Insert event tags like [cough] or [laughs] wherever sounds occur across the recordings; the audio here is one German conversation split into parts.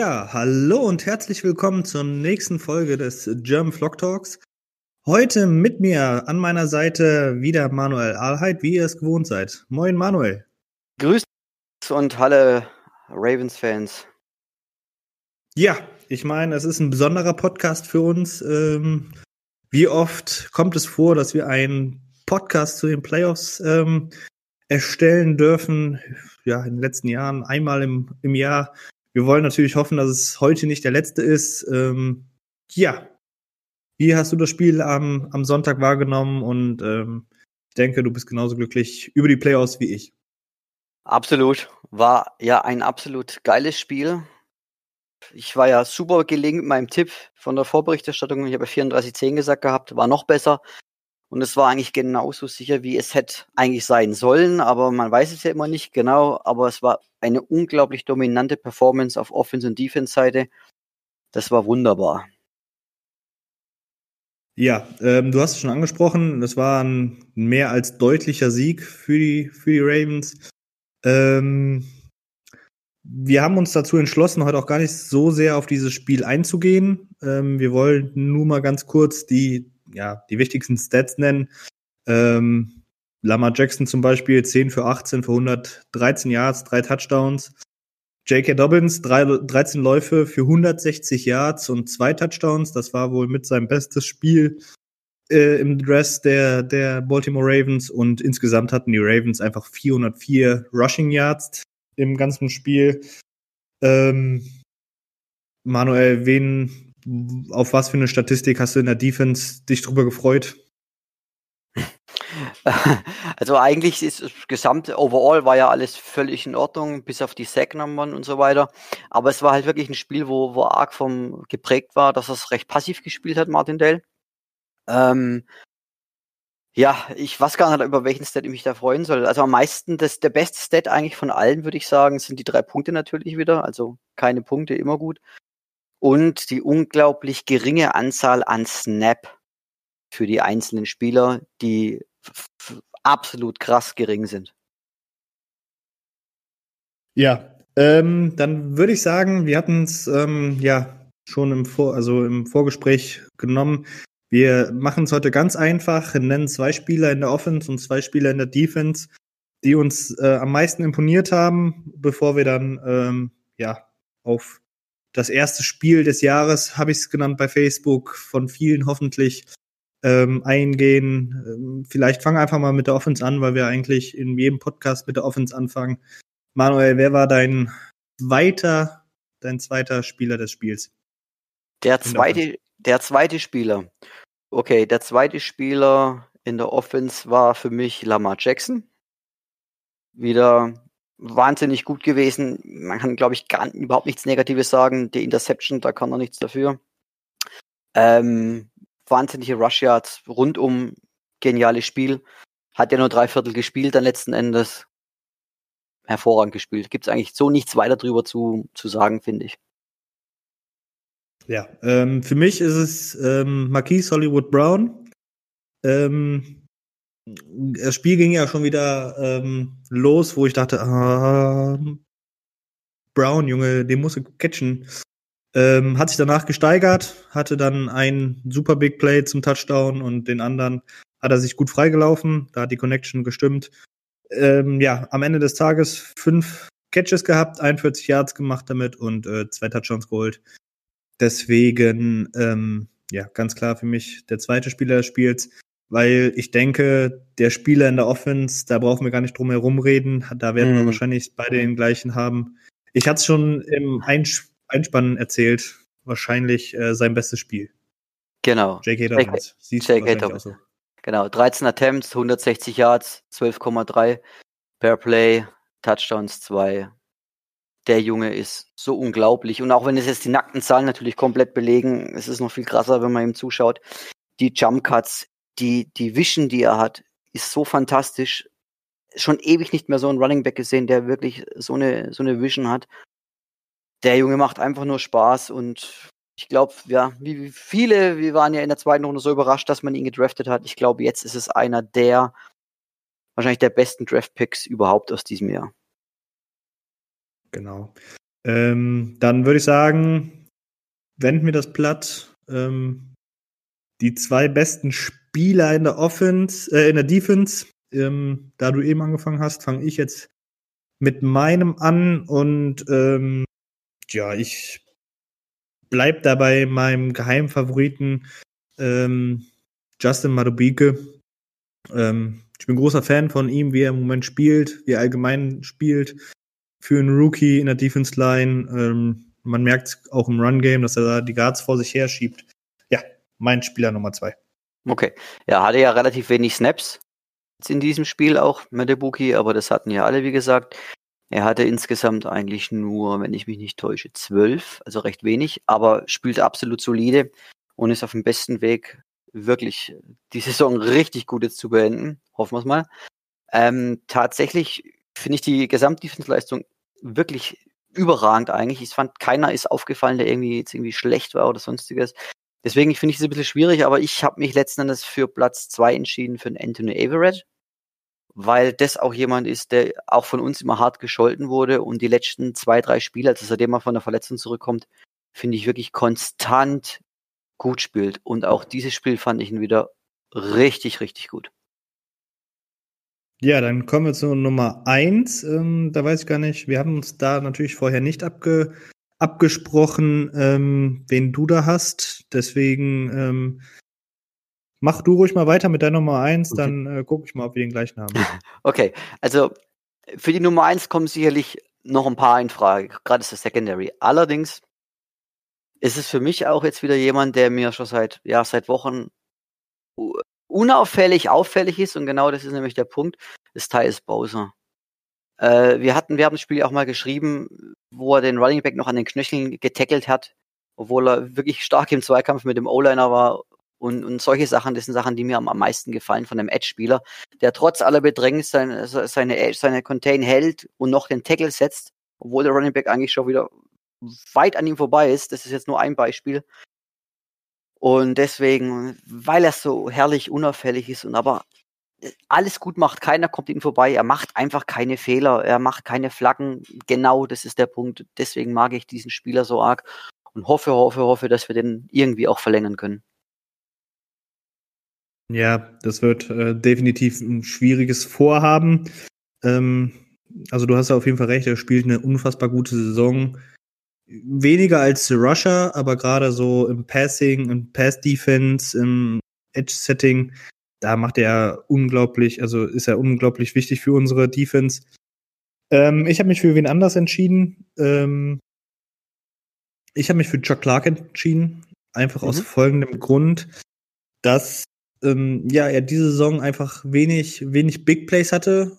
Ja, hallo und herzlich willkommen zur nächsten Folge des German Flock Talks. Heute mit mir an meiner Seite wieder Manuel Ahlheit, wie ihr es gewohnt seid. Moin Manuel. Grüß und alle Ravens-Fans. Ja, ich meine, es ist ein besonderer Podcast für uns. Ähm, wie oft kommt es vor, dass wir einen Podcast zu den Playoffs ähm, erstellen dürfen? Ja, in den letzten Jahren einmal im, im Jahr. Wir wollen natürlich hoffen, dass es heute nicht der letzte ist. Ähm, ja, wie hast du das Spiel am, am Sonntag wahrgenommen? Und ähm, ich denke, du bist genauso glücklich über die Playoffs wie ich. Absolut. War ja ein absolut geiles Spiel. Ich war ja super gelegen mit meinem Tipp von der Vorberichterstattung. Ich habe 34-10 gesagt gehabt, war noch besser. Und es war eigentlich genauso sicher, wie es hätte eigentlich sein sollen, aber man weiß es ja immer nicht genau. Aber es war eine unglaublich dominante Performance auf Offense- und Defense-Seite. Das war wunderbar. Ja, ähm, du hast es schon angesprochen, es war ein mehr als deutlicher Sieg für die, für die Ravens. Ähm, wir haben uns dazu entschlossen, heute auch gar nicht so sehr auf dieses Spiel einzugehen. Ähm, wir wollen nur mal ganz kurz die, ja, die wichtigsten Stats nennen. Ähm, Lamar Jackson zum Beispiel 10 für 18 für 113 Yards, drei Touchdowns. J.K. Dobbins, drei, 13 Läufe für 160 Yards und zwei Touchdowns. Das war wohl mit seinem bestes Spiel äh, im Dress der, der Baltimore Ravens. Und insgesamt hatten die Ravens einfach 404 Rushing Yards im ganzen Spiel. Ähm, Manuel, wen, auf was für eine Statistik hast du in der Defense dich drüber gefreut? [laughs] Also eigentlich ist das gesamte Overall war ja alles völlig in Ordnung, bis auf die Sacknummern und so weiter. Aber es war halt wirklich ein Spiel, wo, wo arg vom geprägt war, dass er es recht passiv gespielt hat, Martindale. Ähm, ja, ich weiß gar nicht, über welchen Stat ich mich da freuen soll. Also am meisten, das, der beste Stat eigentlich von allen, würde ich sagen, sind die drei Punkte natürlich wieder. Also keine Punkte, immer gut. Und die unglaublich geringe Anzahl an Snap für die einzelnen Spieler, die absolut krass gering sind. Ja, ähm, dann würde ich sagen, wir hatten es ähm, ja schon im, Vor also im Vorgespräch genommen. Wir machen es heute ganz einfach, nennen zwei Spieler in der Offense und zwei Spieler in der Defense, die uns äh, am meisten imponiert haben, bevor wir dann ähm, ja auf das erste Spiel des Jahres, habe ich es genannt bei Facebook, von vielen hoffentlich ähm, eingehen. Ähm, vielleicht fangen einfach mal mit der Offense an, weil wir eigentlich in jedem Podcast mit der Offense anfangen. Manuel, wer war dein zweiter, dein zweiter Spieler des Spiels? Der zweite, der zweite Spieler. Okay, der zweite Spieler in der Offense war für mich Lamar Jackson. Wieder wahnsinnig gut gewesen. Man kann, glaube ich, gar überhaupt nichts Negatives sagen. Die Interception, da kann er nichts dafür. Ähm, wahnsinnige Rush Yards, rundum geniales Spiel. Hat ja nur drei Viertel gespielt dann letzten Endes. Hervorragend gespielt. Gibt es eigentlich so nichts weiter drüber zu, zu sagen, finde ich. Ja, ähm, für mich ist es ähm, Marquise Hollywood Brown. Ähm, das Spiel ging ja schon wieder ähm, los, wo ich dachte, ah, Brown, Junge, den muss ich catchen. Ähm, hat sich danach gesteigert, hatte dann ein super Big Play zum Touchdown und den anderen hat er sich gut freigelaufen. Da hat die Connection gestimmt. Ähm, ja, am Ende des Tages fünf Catches gehabt, 41 Yards gemacht damit und äh, zwei Touchdowns geholt. Deswegen, ähm, ja, ganz klar für mich der zweite Spieler des Spiels, weil ich denke, der Spieler in der Offense, da brauchen wir gar nicht drum herum reden. Da werden mhm. wir wahrscheinlich beide den gleichen haben. Ich hatte es schon im Einspiel Einspann erzählt, wahrscheinlich äh, sein bestes Spiel. Genau. J.K. Dobbins. J.K. Dobbins. So. Genau, 13 Attempts, 160 Yards, 12,3 per Play, Touchdowns 2. der Junge ist so unglaublich. Und auch wenn es jetzt die nackten Zahlen natürlich komplett belegen, es ist noch viel krasser, wenn man ihm zuschaut. Die Jump Cuts, die, die Vision, die er hat, ist so fantastisch. Schon ewig nicht mehr so einen Running Back gesehen, der wirklich so eine, so eine Vision hat. Der Junge macht einfach nur Spaß und ich glaube, ja, wie viele, wir waren ja in der zweiten Runde so überrascht, dass man ihn gedraftet hat. Ich glaube, jetzt ist es einer der, wahrscheinlich der besten Draft-Picks überhaupt aus diesem Jahr. Genau. Ähm, dann würde ich sagen, wenden wir das Blatt. Ähm, die zwei besten Spieler in der Offense, äh, in der Defense. Ähm, da du eben angefangen hast, fange ich jetzt mit meinem an und ähm, ja, ich bleib dabei meinem Geheimfavoriten ähm, Justin Madubike. Ähm, ich bin großer Fan von ihm, wie er im Moment spielt, wie er allgemein spielt. Für einen Rookie in der Defense Line. Ähm, man merkt auch im Run Game, dass er da die Guards vor sich her schiebt. Ja, mein Spieler Nummer zwei. Okay. Er hatte ja relativ wenig Snaps in diesem Spiel auch, Medebuki, aber das hatten ja alle, wie gesagt. Er hatte insgesamt eigentlich nur, wenn ich mich nicht täusche, zwölf, also recht wenig, aber spielte absolut solide und ist auf dem besten Weg, wirklich die Saison richtig gut jetzt zu beenden. Hoffen wir es mal. Ähm, tatsächlich finde ich die Gesamtdefensleistung wirklich überragend eigentlich. Ich fand, keiner ist aufgefallen, der irgendwie jetzt irgendwie schlecht war oder sonstiges. Deswegen finde ich es ein bisschen schwierig, aber ich habe mich letzten Endes für Platz zwei entschieden für den Anthony Averett weil das auch jemand ist, der auch von uns immer hart gescholten wurde und die letzten zwei, drei Spiele, also seitdem er von der Verletzung zurückkommt, finde ich wirklich konstant gut spielt. Und auch dieses Spiel fand ich ihn wieder richtig, richtig gut. Ja, dann kommen wir zu Nummer eins. Ähm, da weiß ich gar nicht, wir haben uns da natürlich vorher nicht abge abgesprochen, ähm, wen du da hast. Deswegen ähm, Mach du ruhig mal weiter mit der Nummer eins, okay. dann äh, gucke ich mal, ob wir den gleichen haben. [laughs] Okay, also für die Nummer eins kommen sicherlich noch ein paar in Frage, gerade ist das Secondary. Allerdings ist es für mich auch jetzt wieder jemand, der mir schon seit, ja, seit Wochen unauffällig auffällig ist und genau das ist nämlich der Punkt, ist Tyus Bowser. Äh, wir hatten, wir haben das Spiel auch mal geschrieben, wo er den Running Back noch an den Knöcheln getackelt hat, obwohl er wirklich stark im Zweikampf mit dem O-Liner war und, und solche Sachen, das sind Sachen, die mir am, meisten gefallen von einem Edge-Spieler, der trotz aller Bedrängnis seine, seine, seine Contain hält und noch den Tackle setzt, obwohl der Running Back eigentlich schon wieder weit an ihm vorbei ist. Das ist jetzt nur ein Beispiel. Und deswegen, weil er so herrlich unauffällig ist und aber alles gut macht, keiner kommt ihm vorbei, er macht einfach keine Fehler, er macht keine Flaggen. Genau, das ist der Punkt. Deswegen mag ich diesen Spieler so arg und hoffe, hoffe, hoffe, dass wir den irgendwie auch verlängern können. Ja, das wird äh, definitiv ein schwieriges Vorhaben. Ähm, also du hast ja auf jeden Fall recht, er spielt eine unfassbar gute Saison. Weniger als Rusher, aber gerade so im Passing, im Pass-Defense, im Edge-Setting, da macht er unglaublich, also ist er unglaublich wichtig für unsere Defense. Ähm, ich habe mich für wen anders entschieden. Ähm, ich habe mich für Chuck Clark entschieden, einfach mhm. aus folgendem Grund, dass ähm, ja, er diese Saison einfach wenig, wenig Big Plays hatte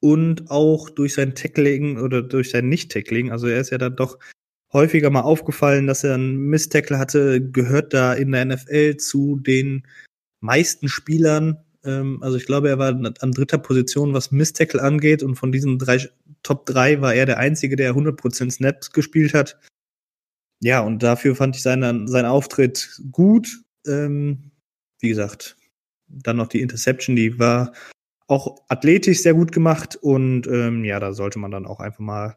und auch durch sein Tackling oder durch sein Nicht-Tackling, also er ist ja dann doch häufiger mal aufgefallen, dass er einen Miss-Tackle hatte, gehört da in der NFL zu den meisten Spielern. Ähm, also ich glaube, er war an dritter Position, was Miss-Tackle angeht und von diesen drei Top 3 war er der Einzige, der 100% Snaps gespielt hat. Ja, und dafür fand ich seinen, seinen Auftritt gut. Ähm, wie gesagt, dann noch die Interception, die war auch athletisch sehr gut gemacht und ähm, ja, da sollte man dann auch einfach mal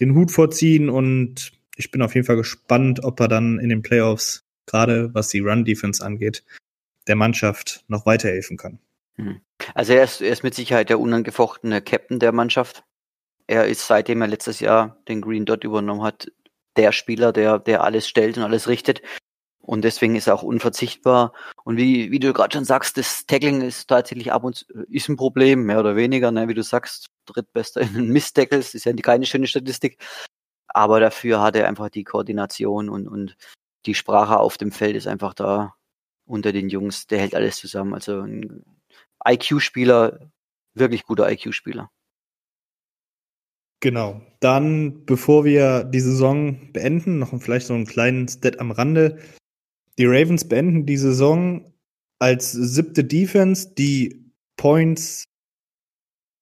den Hut vorziehen und ich bin auf jeden Fall gespannt, ob er dann in den Playoffs, gerade was die Run-Defense angeht, der Mannschaft noch weiterhelfen kann. Mhm. Also er ist, er ist mit Sicherheit der unangefochtene Captain der Mannschaft. Er ist, seitdem er letztes Jahr den Green Dot übernommen hat, der Spieler, der, der alles stellt und alles richtet. Und deswegen ist er auch unverzichtbar. Und wie, wie du gerade schon sagst, das Tackling ist tatsächlich ab und zu ist ein Problem, mehr oder weniger, ne? wie du sagst, drittbester in Miss-Tackles, ist ja keine schöne Statistik. Aber dafür hat er einfach die Koordination und, und die Sprache auf dem Feld ist einfach da unter den Jungs. Der hält alles zusammen. Also ein IQ-Spieler, wirklich guter IQ-Spieler. Genau. Dann, bevor wir die Saison beenden, noch vielleicht so einen kleinen Stat am Rande. Die Ravens beenden die Saison als siebte Defense, die Points,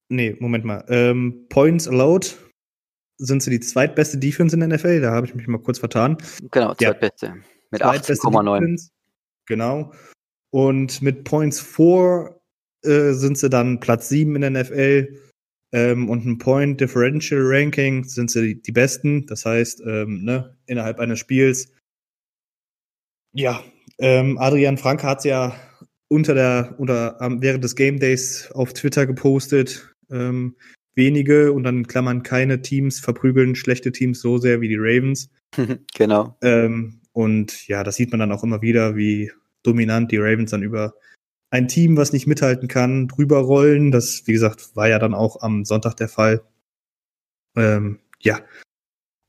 nee, Moment mal, ähm, Points allowed sind sie die zweitbeste Defense in der NFL, da habe ich mich mal kurz vertan. Genau, zweitbeste. Mit 18,9. Genau. Und mit Points 4 äh, sind sie dann Platz 7 in der NFL. Ähm, und ein Point Differential Ranking sind sie die, die besten. Das heißt, ähm, ne, innerhalb eines Spiels. Ja, ähm, Adrian Franke hat es ja unter der, unter, während des Game Days auf Twitter gepostet. Ähm, wenige und dann Klammern keine Teams verprügeln schlechte Teams so sehr wie die Ravens. [laughs] genau. Und ja, das sieht man dann auch immer wieder, wie dominant die Ravens dann über ein Team, was nicht mithalten kann, drüber rollen. Das, wie gesagt, war ja dann auch am Sonntag der Fall. Ähm, ja.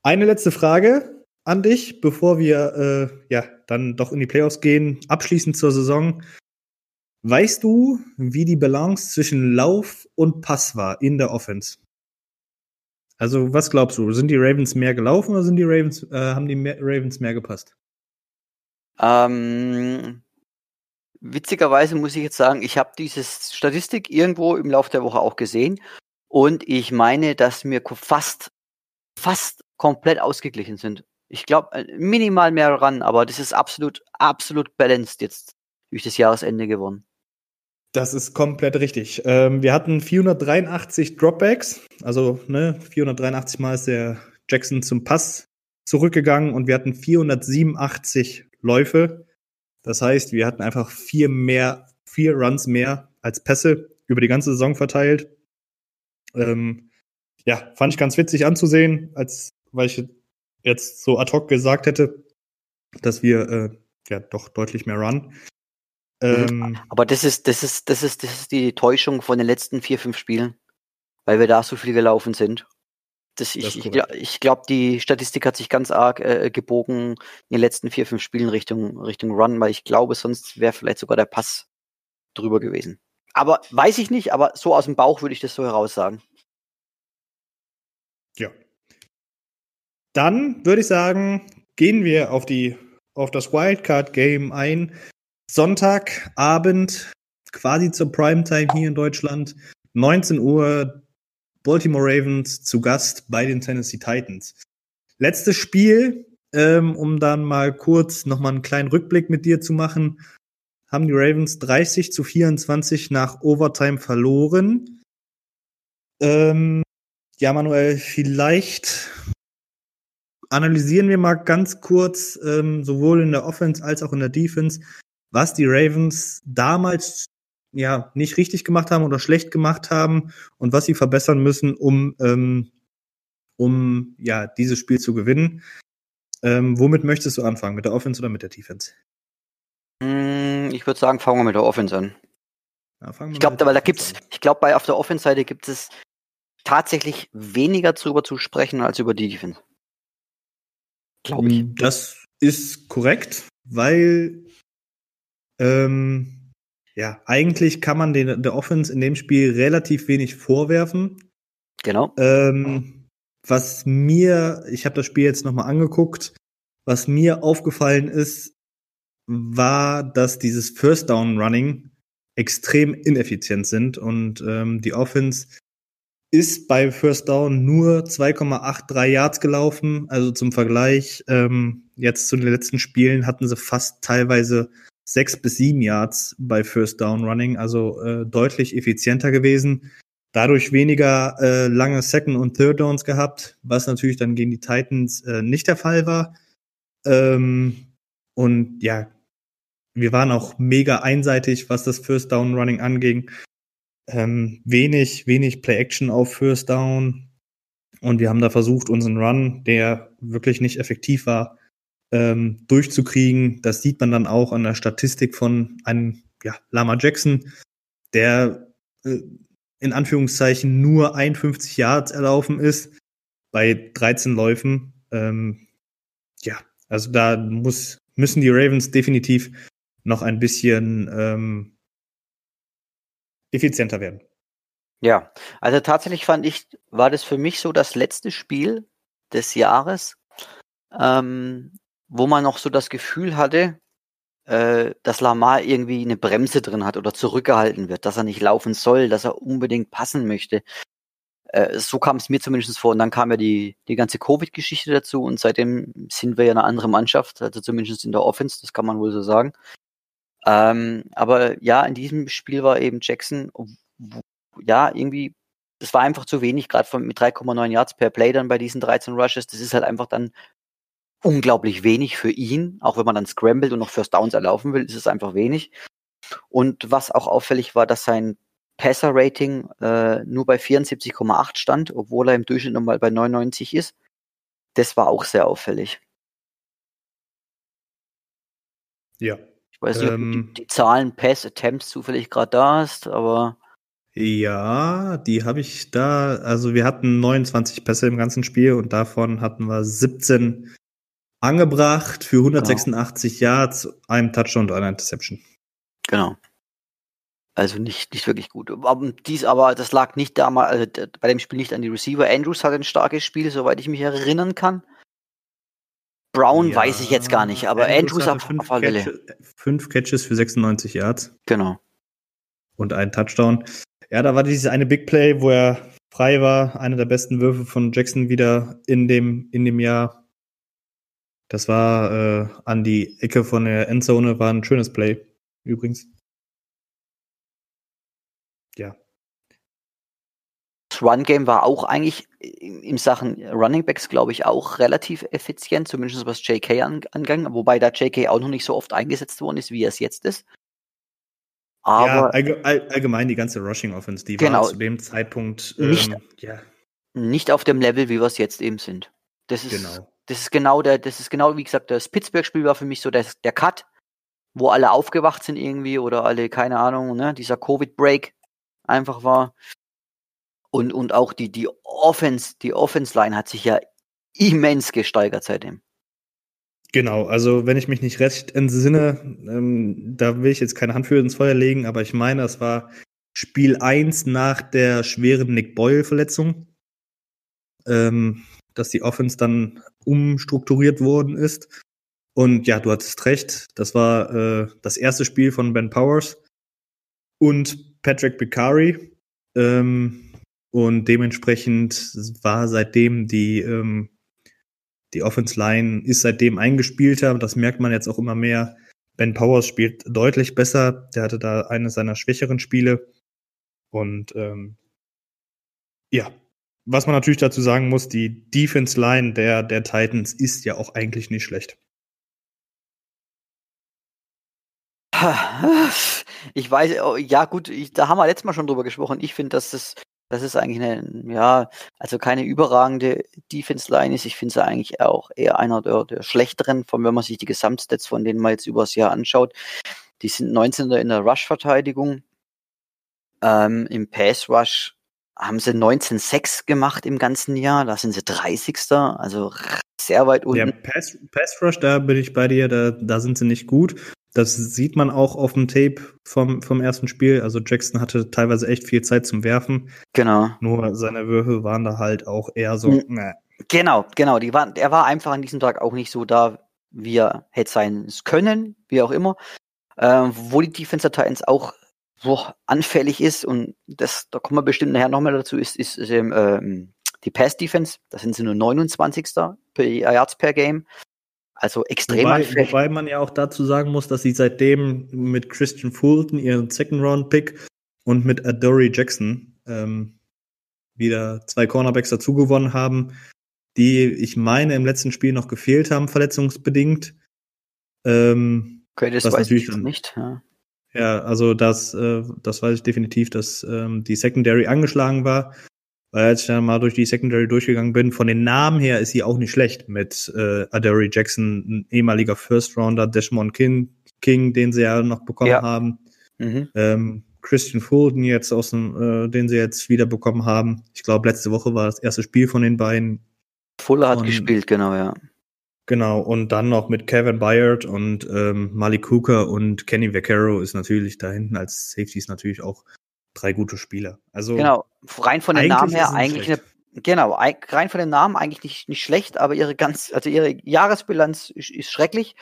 Eine letzte Frage an dich, bevor wir äh, ja dann doch in die Playoffs gehen. Abschließend zur Saison. Weißt du, wie die Balance zwischen Lauf und Pass war in der Offense? Also, was glaubst du? Sind die Ravens mehr gelaufen oder sind die Ravens, äh, haben die mehr, Ravens mehr gepasst? Ähm, witzigerweise muss ich jetzt sagen, ich habe diese Statistik irgendwo im Laufe der Woche auch gesehen und ich meine, dass wir fast, fast komplett ausgeglichen sind. Ich glaube, äh, minimal mehr ran, aber das ist absolut, absolut balanced jetzt durch das Jahresende geworden. Das ist komplett richtig. Ähm, wir hatten 483 Dropbacks, also ne, 483 Mal ist der Jackson zum Pass zurückgegangen und wir hatten 487 Läufe. Das heißt, wir hatten einfach vier mehr, vier Runs mehr als Pässe über die ganze Saison verteilt. Ähm, ja, fand ich ganz witzig anzusehen, als weil ich jetzt so ad hoc gesagt hätte, dass wir äh, ja doch deutlich mehr Run. Ähm, Aber das ist, das ist, das ist, das ist die Täuschung von den letzten vier, fünf Spielen, weil wir da so viel gelaufen sind. Das, ich, ich, ich glaube, die Statistik hat sich ganz arg äh, gebogen in den letzten vier, fünf Spielen Richtung, Richtung Run, weil ich glaube, sonst wäre vielleicht sogar der Pass drüber gewesen. Aber weiß ich nicht, aber so aus dem Bauch würde ich das so heraussagen. Ja. Dann würde ich sagen, gehen wir auf die auf das Wildcard Game ein. Sonntagabend, quasi zur Primetime hier in Deutschland, 19 Uhr, Baltimore Ravens zu Gast bei den Tennessee Titans. Letztes Spiel, ähm, um dann mal kurz nochmal einen kleinen Rückblick mit dir zu machen, haben die Ravens 30 zu 24 nach Overtime verloren. Ähm, ja, Manuel, vielleicht analysieren wir mal ganz kurz, ähm, sowohl in der Offense als auch in der Defense, was die Ravens damals ja nicht richtig gemacht haben oder schlecht gemacht haben und was sie verbessern müssen, um ähm, um ja dieses Spiel zu gewinnen. Ähm, womit möchtest du anfangen? Mit der Offense oder mit der Defense? Hm, ich würde sagen, fangen wir mit der Offense an. Ja, ich glaube, weil da gibt's, an. ich glaube, bei auf der Offense-Seite gibt es tatsächlich weniger darüber zu sprechen als über die Defense. Glaube ich. Das ist korrekt, weil ähm, ja, eigentlich kann man den, der Offense in dem Spiel relativ wenig vorwerfen. Genau. Ähm, was mir, ich habe das Spiel jetzt nochmal angeguckt, was mir aufgefallen ist, war, dass dieses First Down Running extrem ineffizient sind und ähm, die Offense ist bei First Down nur 2,83 Yards gelaufen. Also zum Vergleich, ähm, jetzt zu den letzten Spielen hatten sie fast teilweise sechs bis sieben Yards bei First Down Running, also äh, deutlich effizienter gewesen. Dadurch weniger äh, lange Second und Third Downs gehabt, was natürlich dann gegen die Titans äh, nicht der Fall war. Ähm, und ja, wir waren auch mega einseitig, was das First Down Running anging. Ähm, wenig, wenig Play Action auf First Down. Und wir haben da versucht, unseren Run, der wirklich nicht effektiv war, ähm, durchzukriegen. Das sieht man dann auch an der Statistik von einem ja, Lama Jackson, der äh, in Anführungszeichen nur 51 Yards erlaufen ist bei 13 Läufen. Ähm, ja, also da muss, müssen die Ravens definitiv noch ein bisschen ähm, effizienter werden. Ja, also tatsächlich fand ich, war das für mich so das letzte Spiel des Jahres, ähm, wo man noch so das Gefühl hatte, äh, dass Lamar irgendwie eine Bremse drin hat oder zurückgehalten wird, dass er nicht laufen soll, dass er unbedingt passen möchte. Äh, so kam es mir zumindest vor. Und dann kam ja die, die ganze Covid-Geschichte dazu und seitdem sind wir ja eine andere Mannschaft, also zumindest in der Offense, das kann man wohl so sagen. Ähm, aber ja, in diesem Spiel war eben Jackson, ja, irgendwie, das war einfach zu wenig, gerade mit 3,9 Yards per Play dann bei diesen 13 Rushes. Das ist halt einfach dann unglaublich wenig für ihn. Auch wenn man dann scrambled und noch First Downs erlaufen will, ist es einfach wenig. Und was auch auffällig war, dass sein Passer-Rating äh, nur bei 74,8 stand, obwohl er im Durchschnitt nochmal bei 99 ist. Das war auch sehr auffällig. Ja. Ich weiß nicht, ähm, ob die, die Zahlen Pass-Attempts zufällig gerade da hast, aber. Ja, die habe ich da. Also wir hatten 29 Pässe im ganzen Spiel und davon hatten wir 17 angebracht für 186 genau. Yards, einem Touchdown und einer Interception. Genau. Also nicht, nicht wirklich gut. Aber dies aber, das lag nicht damals, also bei dem Spiel nicht an die Receiver. Andrews hat ein starkes Spiel, soweit ich mich erinnern kann. Brown ja, weiß ich jetzt gar nicht, aber Andrews, Andrews auf, fünf, Catch, fünf Catches für 96 Yards. Genau. Und ein Touchdown. Ja, da war dieses eine Big Play, wo er frei war, einer der besten Würfe von Jackson wieder in dem, in dem Jahr. Das war äh, an die Ecke von der Endzone, war ein schönes Play, übrigens. Ja. Das Run-Game war auch eigentlich in Sachen Running Backs, glaube ich, auch relativ effizient, zumindest was JK angegangen, wobei da JK auch noch nicht so oft eingesetzt worden ist, wie er es jetzt ist. Aber ja, allgemein die ganze Rushing Offense, die genau, war zu dem Zeitpunkt ähm, nicht, ja. nicht auf dem Level, wie wir es jetzt eben sind. Das ist genau das ist genau der, das ist genau, wie gesagt, das Pittsburgh-Spiel war für mich so der, der Cut, wo alle aufgewacht sind irgendwie oder alle, keine Ahnung, ne, dieser Covid-Break einfach war. Und, und auch die, die Offense, die Offense-Line hat sich ja immens gesteigert seitdem. Genau, also wenn ich mich nicht recht entsinne, ähm, da will ich jetzt keine Hand für ins Feuer legen, aber ich meine, das war Spiel 1 nach der schweren Nick Boyle-Verletzung. Ähm, dass die Offense dann umstrukturiert worden ist. Und ja, du hattest recht, das war äh, das erste Spiel von Ben Powers und Patrick Picari. Ähm, und dementsprechend war seitdem die, ähm, die Offense Line ist seitdem eingespielter. Das merkt man jetzt auch immer mehr. Ben Powers spielt deutlich besser. Der hatte da eines seiner schwächeren Spiele. Und ähm, ja, was man natürlich dazu sagen muss, die Defense Line der, der Titans ist ja auch eigentlich nicht schlecht. Ich weiß, oh, ja gut, ich, da haben wir letztes Mal schon drüber gesprochen. Ich finde, dass das, das ist eigentlich eine, ja, also keine überragende Defense Line ist. Ich finde sie eigentlich auch eher einer der, der schlechteren, von wenn man sich die Gesamtstats von denen mal jetzt übers Jahr anschaut. Die sind 19. in der Rush-Verteidigung. Ähm, Im Pass-Rush haben sie 19,6 gemacht im ganzen Jahr. Da sind sie 30. Also sehr weit unten. Ja, Pass, Pass Rush, da bin ich bei dir, da, da sind sie nicht gut. Das sieht man auch auf dem Tape vom, vom ersten Spiel. Also Jackson hatte teilweise echt viel Zeit zum Werfen. Genau. Nur seine Würfe waren da halt auch eher so. Mhm. Genau, genau. Die waren, er war einfach an diesem Tag auch nicht so da, wie er hätte sein können, wie auch immer. Ähm, wo die Defense Titans auch so anfällig ist und das, da kommen wir bestimmt nachher nochmal dazu, ist, ist, ist ähm, die Pass Defense. Da sind sie nur 29. per Yards per Game. Also extrem wobei, anfällig. Wobei man ja auch dazu sagen muss, dass sie seitdem mit Christian Fulton ihren Second Round Pick und mit Adoree Jackson ähm, wieder zwei Cornerbacks dazu gewonnen haben, die ich meine im letzten Spiel noch gefehlt haben, verletzungsbedingt. Ähm, okay, das weiß ich nicht. Ja. Ja, also das, äh, das weiß ich definitiv, dass ähm, die Secondary angeschlagen war. Weil als ich dann mal durch die Secondary durchgegangen bin, von den Namen her ist sie auch nicht schlecht mit äh, Adary Jackson, ein ehemaliger First Rounder, Desmond King, King, den sie ja noch bekommen ja. haben. Mhm. Ähm, Christian Fulton jetzt aus dem, äh, den sie jetzt wieder bekommen haben. Ich glaube, letzte Woche war das erste Spiel von den beiden. Fuller hat gespielt, genau, ja. Genau, und dann noch mit Kevin Byard und ähm, Malik Hooker und Kenny Vaccaro ist natürlich da hinten als Safeties natürlich auch drei gute Spieler. Also genau, rein von den Namen her eigentlich eine, genau, rein von den Namen eigentlich nicht, nicht schlecht, aber ihre ganz, also ihre Jahresbilanz ist, ist schrecklich.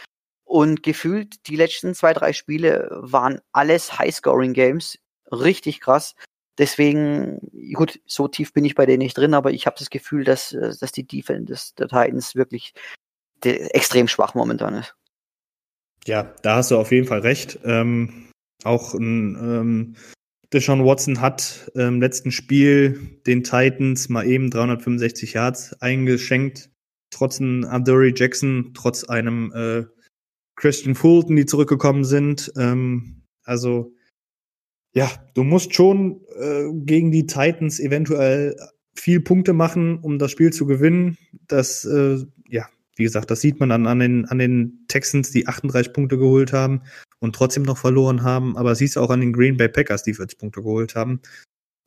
Und gefühlt, die letzten zwei, drei Spiele waren alles High-Scoring-Games. Richtig krass. Deswegen, gut, so tief bin ich bei denen nicht drin, aber ich habe das Gefühl, dass, dass die Defense des, der Titans wirklich extrem schwach momentan ist. Ja, da hast du auf jeden Fall recht. Ähm, auch ein ähm, Deshaun Watson hat im letzten Spiel den Titans mal eben 365 Yards eingeschenkt. Trotz einem Abdury Jackson, trotz einem äh, Christian Fulton, die zurückgekommen sind. Ähm, also ja, du musst schon äh, gegen die Titans eventuell viel Punkte machen, um das Spiel zu gewinnen. Das, äh, wie gesagt, das sieht man dann an den, an den Texans, die 38 Punkte geholt haben und trotzdem noch verloren haben. Aber siehst du auch an den Green Bay Packers, die 40 Punkte geholt haben.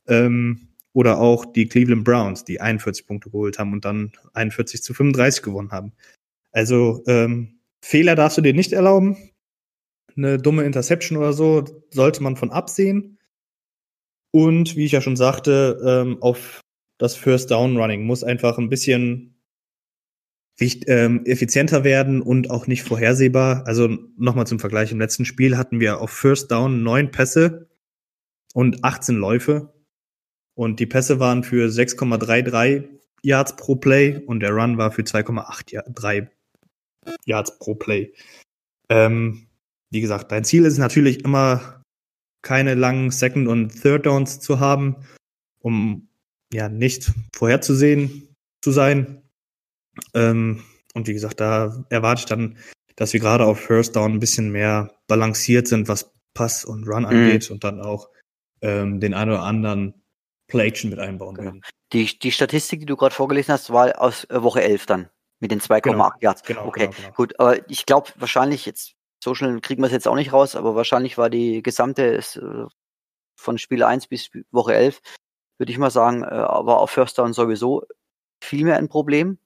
Ähm, oder auch die Cleveland Browns, die 41 Punkte geholt haben und dann 41 zu 35 gewonnen haben. Also ähm, Fehler darfst du dir nicht erlauben. Eine dumme Interception oder so sollte man von absehen. Und wie ich ja schon sagte, ähm, auf das First Down Running muss einfach ein bisschen ähm, effizienter werden und auch nicht vorhersehbar. Also nochmal zum Vergleich, im letzten Spiel hatten wir auf First Down neun Pässe und 18 Läufe. Und die Pässe waren für 6,33 Yards pro Play und der Run war für 2,83 Yards pro Play. Ähm, wie gesagt, dein Ziel ist natürlich immer, keine langen Second- und Third Downs zu haben, um ja nicht vorherzusehen zu sein. Ähm, und wie gesagt, da erwarte ich dann, dass wir gerade auf First Down ein bisschen mehr balanciert sind, was Pass und Run mhm. angeht mhm. und dann auch ähm, den einen oder anderen Play-Action mit einbauen genau. werden. Die, die Statistik, die du gerade vorgelesen hast, war aus äh, Woche 11 dann. Mit den 2,8 genau, Yards. Genau, okay, genau, genau. gut. Aber ich glaube wahrscheinlich, jetzt so schnell kriegen wir es jetzt auch nicht raus, aber wahrscheinlich war die gesamte äh, von Spiel 1 bis Woche 11, würde ich mal sagen, äh, war auf First Down sowieso viel mehr ein Problem.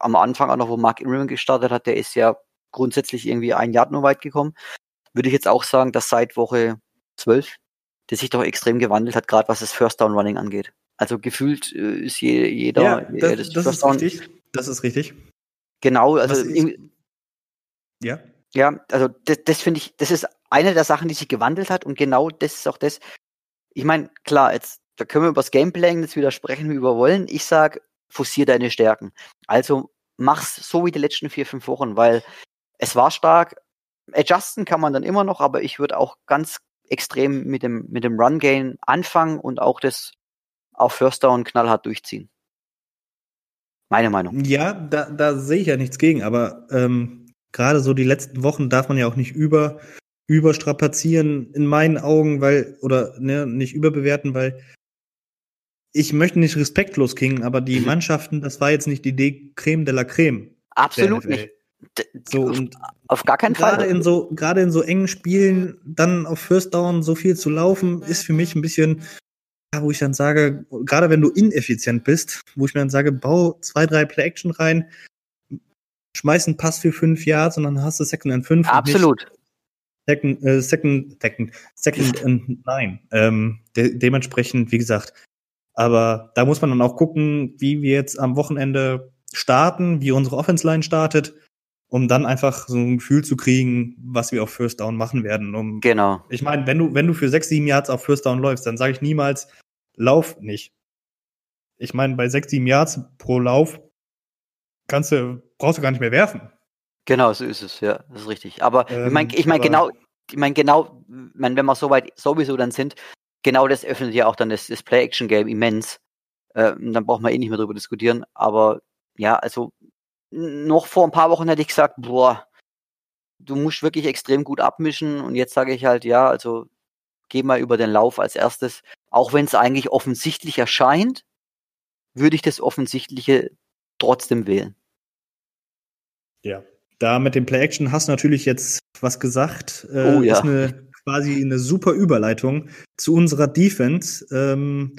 Am Anfang auch noch, wo Mark Ingram gestartet hat, der ist ja grundsätzlich irgendwie ein Jahr nur weit gekommen. Würde ich jetzt auch sagen, dass seit Woche 12 der sich doch extrem gewandelt hat, gerade was das First Down Running angeht. Also gefühlt äh, ist je, jeder. Ja, das, das ist richtig. Das ist richtig. Genau, also ich, ja. Ja, also das, das finde ich, das ist eine der Sachen, die sich gewandelt hat und genau das ist auch das. Ich meine, klar, jetzt da können wir über das Gameplaying jetzt wieder sprechen, wie wir wollen. Ich sag, forcier deine Stärken. Also mach's so wie die letzten vier, fünf Wochen, weil es war stark. Adjusten kann man dann immer noch, aber ich würde auch ganz extrem mit dem, mit dem Run-Game anfangen und auch das auf First Down knallhart durchziehen. Meine Meinung. Ja, da, da sehe ich ja nichts gegen, aber ähm, gerade so die letzten Wochen darf man ja auch nicht über überstrapazieren in meinen Augen, weil oder ne, nicht überbewerten, weil ich möchte nicht respektlos klingen, aber die mhm. Mannschaften, das war jetzt nicht die D Creme de la Creme. Absolut nicht. So und auf gar keinen gerade Fall. In so, gerade in so engen Spielen dann auf First Down so viel zu laufen, ist für mich ein bisschen, ja, wo ich dann sage, gerade wenn du ineffizient bist, wo ich mir dann sage, bau zwei, drei Play-Action rein, schmeiß einen Pass für fünf Yards und dann hast du Second and fünf. Absolut. Second, äh, second, second, second and nine. Ähm, de dementsprechend, wie gesagt, aber da muss man dann auch gucken, wie wir jetzt am Wochenende starten, wie unsere Offense-Line startet um dann einfach so ein Gefühl zu kriegen, was wir auf First Down machen werden. Um, genau. Ich meine, wenn du, wenn du für sechs, sieben Yards auf First Down läufst, dann sage ich niemals, lauf nicht. Ich meine, bei sechs, sieben Yards pro Lauf kannst du, brauchst du gar nicht mehr werfen. Genau, so ist es, ja, das ist richtig. Aber ähm, ich meine, ich mein, genau, ich meine, genau, mein, wenn wir so weit sowieso dann sind, genau das öffnet ja auch dann das, das Play-Action-Game immens. Äh, dann braucht man eh nicht mehr drüber diskutieren. Aber ja, also noch vor ein paar Wochen hätte ich gesagt, boah, du musst wirklich extrem gut abmischen. Und jetzt sage ich halt, ja, also geh mal über den Lauf als erstes. Auch wenn es eigentlich offensichtlich erscheint, würde ich das Offensichtliche trotzdem wählen. Ja, da mit dem Play-Action hast du natürlich jetzt was gesagt. Äh, oh ja. Ist eine, quasi eine super Überleitung zu unserer Defense. Ähm,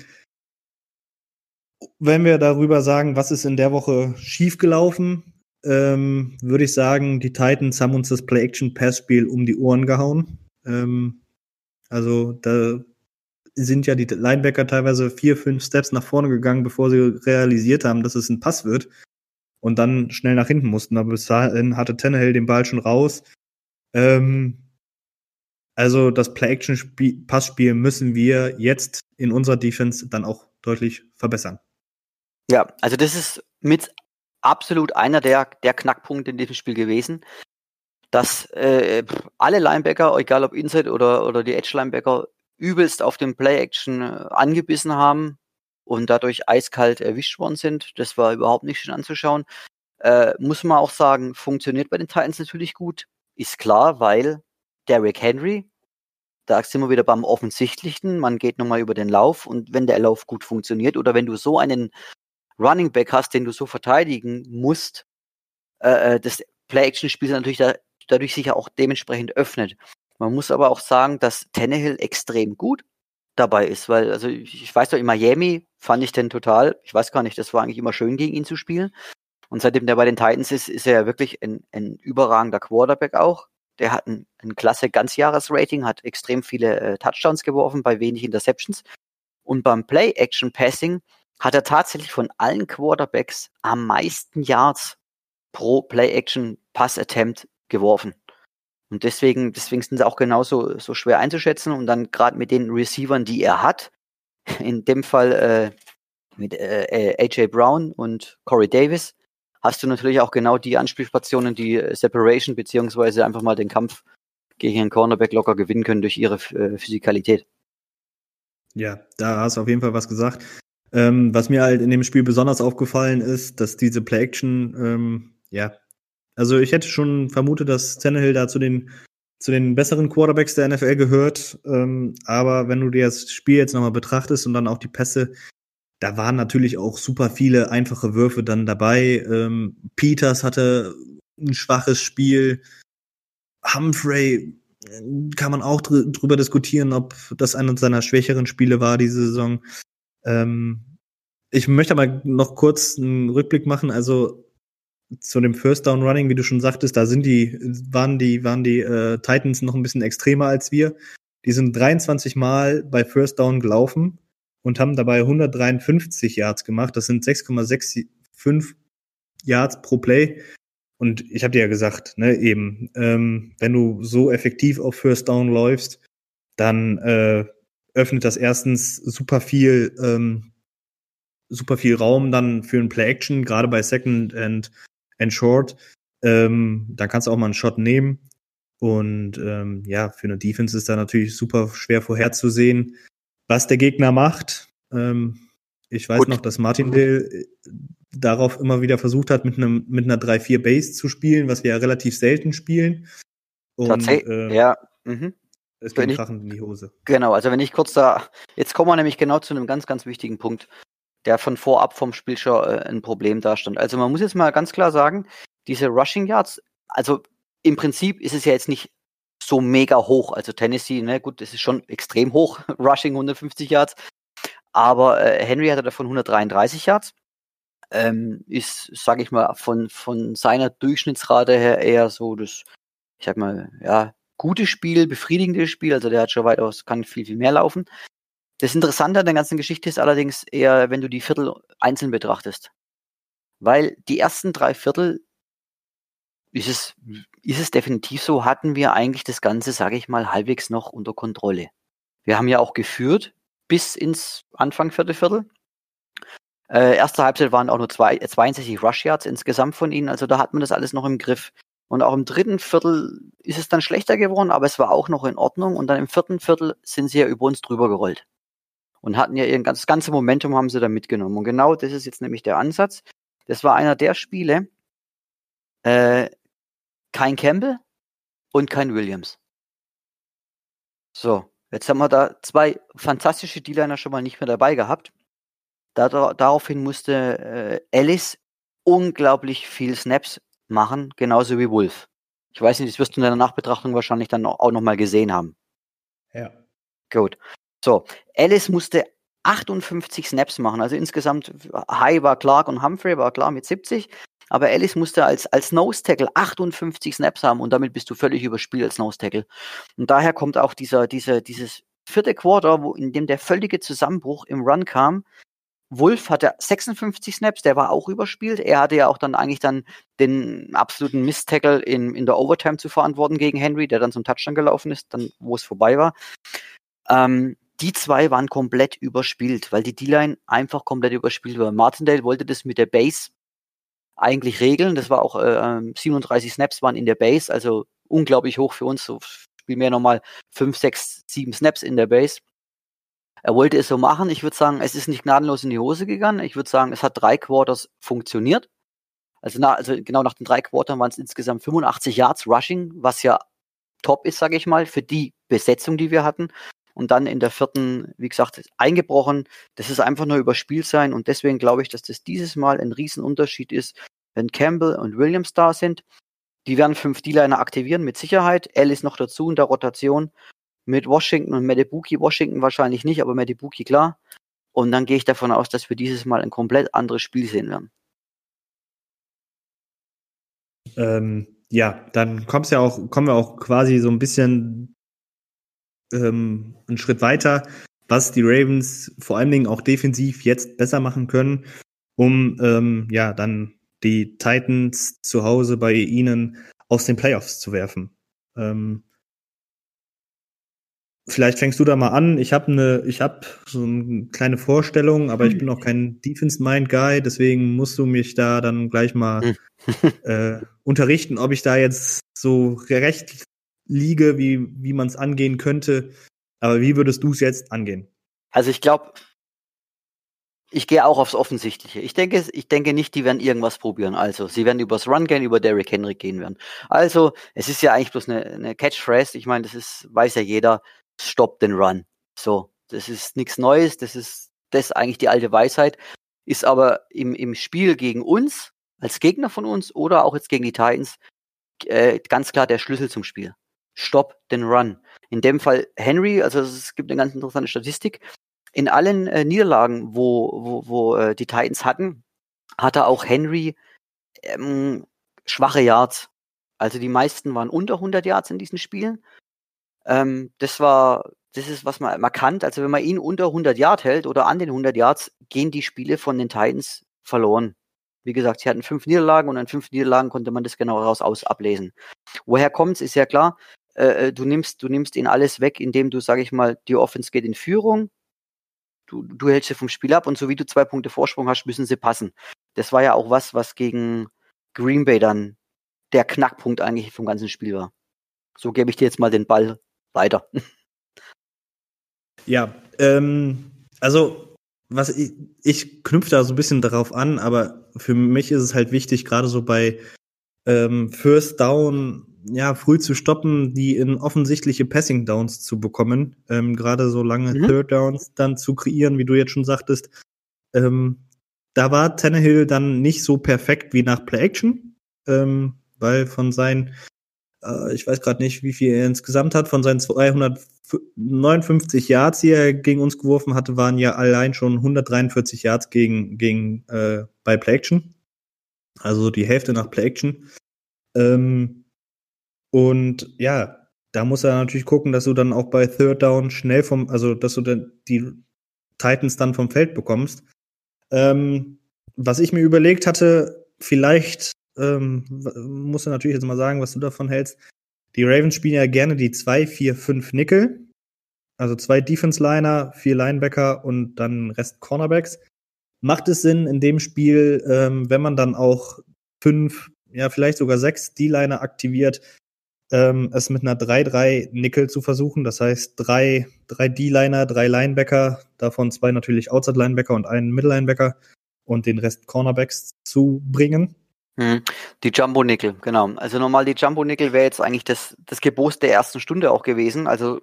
wenn wir darüber sagen, was ist in der Woche schiefgelaufen, ähm, würde ich sagen, die Titans haben uns das Play-Action-Pass-Spiel um die Ohren gehauen. Ähm, also da sind ja die Linebacker teilweise vier, fünf Steps nach vorne gegangen, bevor sie realisiert haben, dass es ein Pass wird und dann schnell nach hinten mussten. Aber bis dahin hatte Tannehill den Ball schon raus. Ähm, also das Play-Action-Passspiel müssen wir jetzt in unserer Defense dann auch deutlich verbessern. Ja, also das ist mit absolut einer der, der Knackpunkte in diesem Spiel gewesen, dass äh, alle Linebacker, egal ob Inside oder, oder die Edge-Linebacker, übelst auf dem Play-Action äh, angebissen haben und dadurch eiskalt erwischt worden sind. Das war überhaupt nicht schön anzuschauen. Äh, muss man auch sagen, funktioniert bei den Titans natürlich gut. Ist klar, weil Derrick Henry, da sind wir wieder beim Offensichtlichen, man geht nochmal über den Lauf und wenn der Lauf gut funktioniert oder wenn du so einen Running Back hast, den du so verteidigen musst, äh, äh das Play-Action-Spiel natürlich da, dadurch sich ja auch dementsprechend öffnet. Man muss aber auch sagen, dass Tannehill extrem gut dabei ist, weil, also ich, ich weiß doch, in Miami fand ich den total, ich weiß gar nicht, das war eigentlich immer schön gegen ihn zu spielen. Und seitdem der bei den Titans ist, ist er ja wirklich ein, ein überragender Quarterback auch. Der hat ein, ein klasse Ganzjahresrating, hat extrem viele äh, Touchdowns geworfen, bei wenig Interceptions. Und beim Play-Action-Passing hat er tatsächlich von allen Quarterbacks am meisten Yards pro Play-Action-Pass-Attempt geworfen. Und deswegen, deswegen sind sie auch genauso so schwer einzuschätzen. Und dann gerade mit den Receivern, die er hat, [laughs] in dem Fall äh, mit äh, AJ Brown und Corey Davis, hast du natürlich auch genau die Anspielstationen, die äh, Separation beziehungsweise einfach mal den Kampf gegen einen Cornerback locker gewinnen können durch ihre äh, Physikalität. Ja, da hast du auf jeden Fall was gesagt. Ähm, was mir halt in dem Spiel besonders aufgefallen ist, dass diese Play-Action, ähm, ja, also ich hätte schon vermutet, dass Tannehill da zu den, zu den besseren Quarterbacks der NFL gehört. Ähm, aber wenn du dir das Spiel jetzt nochmal betrachtest und dann auch die Pässe, da waren natürlich auch super viele einfache Würfe dann dabei. Ähm, Peters hatte ein schwaches Spiel. Humphrey äh, kann man auch dr drüber diskutieren, ob das einer seiner schwächeren Spiele war diese Saison. Ähm, ich möchte aber noch kurz einen Rückblick machen. Also zu dem First Down Running, wie du schon sagtest, da sind die, waren die, waren die äh, Titans noch ein bisschen extremer als wir. Die sind 23 Mal bei First Down gelaufen und haben dabei 153 Yards gemacht. Das sind 6,65 Yards pro Play. Und ich habe dir ja gesagt, ne, eben, ähm, wenn du so effektiv auf First Down läufst, dann äh, öffnet das erstens super viel, ähm, super viel Raum dann für ein Play Action, gerade bei Second and, and Short. Ähm, da kannst du auch mal einen Shot nehmen. Und ähm, ja, für eine Defense ist da natürlich super schwer vorherzusehen, was der Gegner macht. Ähm, ich weiß Gut. noch, dass Martindale äh, darauf immer wieder versucht hat, mit einem mit einer 3-4 Base zu spielen, was wir ja relativ selten spielen. Und, Tatsächlich, äh, ja. Mhm. Es geht krachend in die Hose. Genau, also wenn ich kurz da, jetzt kommen wir nämlich genau zu einem ganz, ganz wichtigen Punkt, der von vorab vom Spiel schon äh, ein Problem darstand. Also man muss jetzt mal ganz klar sagen, diese Rushing Yards, also im Prinzip ist es ja jetzt nicht so mega hoch. Also Tennessee, ne, gut, das ist schon extrem hoch, [laughs] Rushing 150 Yards. Aber äh, Henry hatte davon 133 Yards. Ähm, ist, sage ich mal, von, von seiner Durchschnittsrate her eher so das, ich sag mal, ja, gute Spiel, befriedigendes Spiel. Also der hat schon weitaus, kann viel, viel mehr laufen. Das Interessante an der ganzen Geschichte ist allerdings eher, wenn du die Viertel einzeln betrachtest. Weil die ersten drei Viertel ist es, ist es definitiv so, hatten wir eigentlich das Ganze, sage ich mal, halbwegs noch unter Kontrolle. Wir haben ja auch geführt bis ins Anfang vierte Viertel. Äh, erste Halbzeit waren auch nur zwei, 62 Rush Yards insgesamt von ihnen, also da hat man das alles noch im Griff. Und auch im dritten Viertel ist es dann schlechter geworden, aber es war auch noch in Ordnung. Und dann im vierten Viertel sind sie ja über uns drüber gerollt. Und hatten ja ihr das ganze Momentum haben sie da mitgenommen. Und genau das ist jetzt nämlich der Ansatz. Das war einer der Spiele, äh, kein Campbell und kein Williams. So, jetzt haben wir da zwei fantastische D-Liner schon mal nicht mehr dabei gehabt. Da, daraufhin musste äh, Ellis unglaublich viel Snaps machen, genauso wie Wolf. Ich weiß nicht, das wirst du in deiner Nachbetrachtung wahrscheinlich dann auch nochmal gesehen haben. Ja. Gut. So, Ellis musste 58 Snaps machen. Also insgesamt High war Clark und Humphrey war klar mit 70. Aber Ellis musste als, als Nose Tackle 58 Snaps haben und damit bist du völlig überspielt als Nose Tackle. Und daher kommt auch dieser, dieser, dieses vierte Quarter, wo, in dem der völlige Zusammenbruch im Run kam. Wolf hatte 56 Snaps, der war auch überspielt. Er hatte ja auch dann eigentlich dann den absoluten Miss-Tackle in, in der Overtime zu verantworten gegen Henry, der dann zum Touchdown gelaufen ist, dann wo es vorbei war. Ähm, die zwei waren komplett überspielt, weil die D-Line einfach komplett überspielt war. Martindale wollte das mit der Base eigentlich regeln. Das war auch äh, 37 ähm, Snaps waren in der Base, also unglaublich hoch für uns. So spielen wir nochmal 5, 6, 7 Snaps in der Base. Er wollte es so machen. Ich würde sagen, es ist nicht gnadenlos in die Hose gegangen. Ich würde sagen, es hat drei Quarters funktioniert. Also, na, also genau nach den drei Quartern waren es insgesamt 85 Yards Rushing, was ja top ist, sage ich mal, für die Besetzung, die wir hatten und dann in der vierten, wie gesagt, eingebrochen. Das ist einfach nur überspielt sein und deswegen glaube ich, dass das dieses Mal ein Riesenunterschied ist, wenn Campbell und Williams da sind. Die werden fünf D-Liner aktivieren, mit Sicherheit. L ist noch dazu in der Rotation mit Washington und Medibuki. Washington wahrscheinlich nicht, aber Medibuki klar. Und dann gehe ich davon aus, dass wir dieses Mal ein komplett anderes Spiel sehen werden. Ähm, ja, dann kommt's ja auch, kommen wir auch quasi so ein bisschen ähm, einen Schritt weiter, was die Ravens vor allen Dingen auch defensiv jetzt besser machen können, um ähm, ja dann die Titans zu Hause bei ihnen aus den Playoffs zu werfen. Ähm, vielleicht fängst du da mal an. Ich habe eine, ich habe so eine kleine Vorstellung, aber ich bin auch kein Defense Mind Guy, deswegen musst du mich da dann gleich mal [laughs] äh, unterrichten, ob ich da jetzt so recht liege, wie, wie man es angehen könnte. Aber wie würdest du es jetzt angehen? Also ich glaube, ich gehe auch aufs Offensichtliche. Ich denke, ich denke nicht, die werden irgendwas probieren. Also, sie werden übers Run gehen, über Derrick Henry gehen werden. Also, es ist ja eigentlich bloß eine, eine Catchphrase. Ich meine, das ist, weiß ja jeder, stop den Run. So, das ist nichts Neues. Das ist, das ist eigentlich die alte Weisheit. Ist aber im, im Spiel gegen uns, als Gegner von uns oder auch jetzt gegen die Titans, äh, ganz klar der Schlüssel zum Spiel. Stop den Run. In dem Fall Henry, also es gibt eine ganz interessante Statistik. In allen äh, Niederlagen, wo, wo, wo äh, die Titans hatten, hatte auch Henry ähm, schwache Yards. Also die meisten waren unter 100 Yards in diesen Spielen. Ähm, das war, das ist was man markant. Also wenn man ihn unter 100 Yards hält oder an den 100 Yards, gehen die Spiele von den Titans verloren. Wie gesagt, sie hatten fünf Niederlagen und an fünf Niederlagen konnte man das genau raus aus ablesen. Woher kommt's, ist ja klar. Äh, äh, du nimmst, du nimmst ihn alles weg, indem du, sage ich mal, die Offense geht in Führung, du, du hältst sie vom Spiel ab und so wie du zwei Punkte Vorsprung hast, müssen sie passen. Das war ja auch was, was gegen Green Bay dann der Knackpunkt eigentlich vom ganzen Spiel war. So gebe ich dir jetzt mal den Ball weiter. [laughs] Ja, ähm, also was ich, ich knüpfe da so ein bisschen darauf an, aber für mich ist es halt wichtig, gerade so bei ähm, First Down ja, früh zu stoppen, die in offensichtliche Passing Downs zu bekommen, ähm, gerade so lange mhm. Third Downs dann zu kreieren, wie du jetzt schon sagtest. Ähm, da war Tannehill dann nicht so perfekt wie nach Play Action, ähm, weil von seinen, äh, ich weiß gerade nicht, wie viel er insgesamt hat, von seinen 259 Yards, die er gegen uns geworfen hatte, waren ja allein schon 143 Yards gegen, gegen äh, bei Play Action. Also die Hälfte nach Play Action. Ähm, und ja, da muss er natürlich gucken, dass du dann auch bei Third Down schnell vom, also dass du dann die Titans dann vom Feld bekommst. Ähm, was ich mir überlegt hatte, vielleicht ähm, musst du natürlich jetzt mal sagen, was du davon hältst. Die Ravens spielen ja gerne die 2, 4, 5 Nickel. Also zwei Defense-Liner, vier Linebacker und dann Rest Cornerbacks. Macht es Sinn in dem Spiel, ähm, wenn man dann auch fünf, ja, vielleicht sogar sechs D-Liner aktiviert, ähm, es mit einer 3-3-Nickel zu versuchen. Das heißt, drei, drei D-Liner, drei Linebacker, davon zwei natürlich Outside-Linebacker und einen Middle-Linebacker und den Rest Cornerbacks zu bringen. Hm, die Jumbo-Nickel, genau. Also normal die Jumbo-Nickel wäre jetzt eigentlich das, das Gebot der ersten Stunde auch gewesen. Also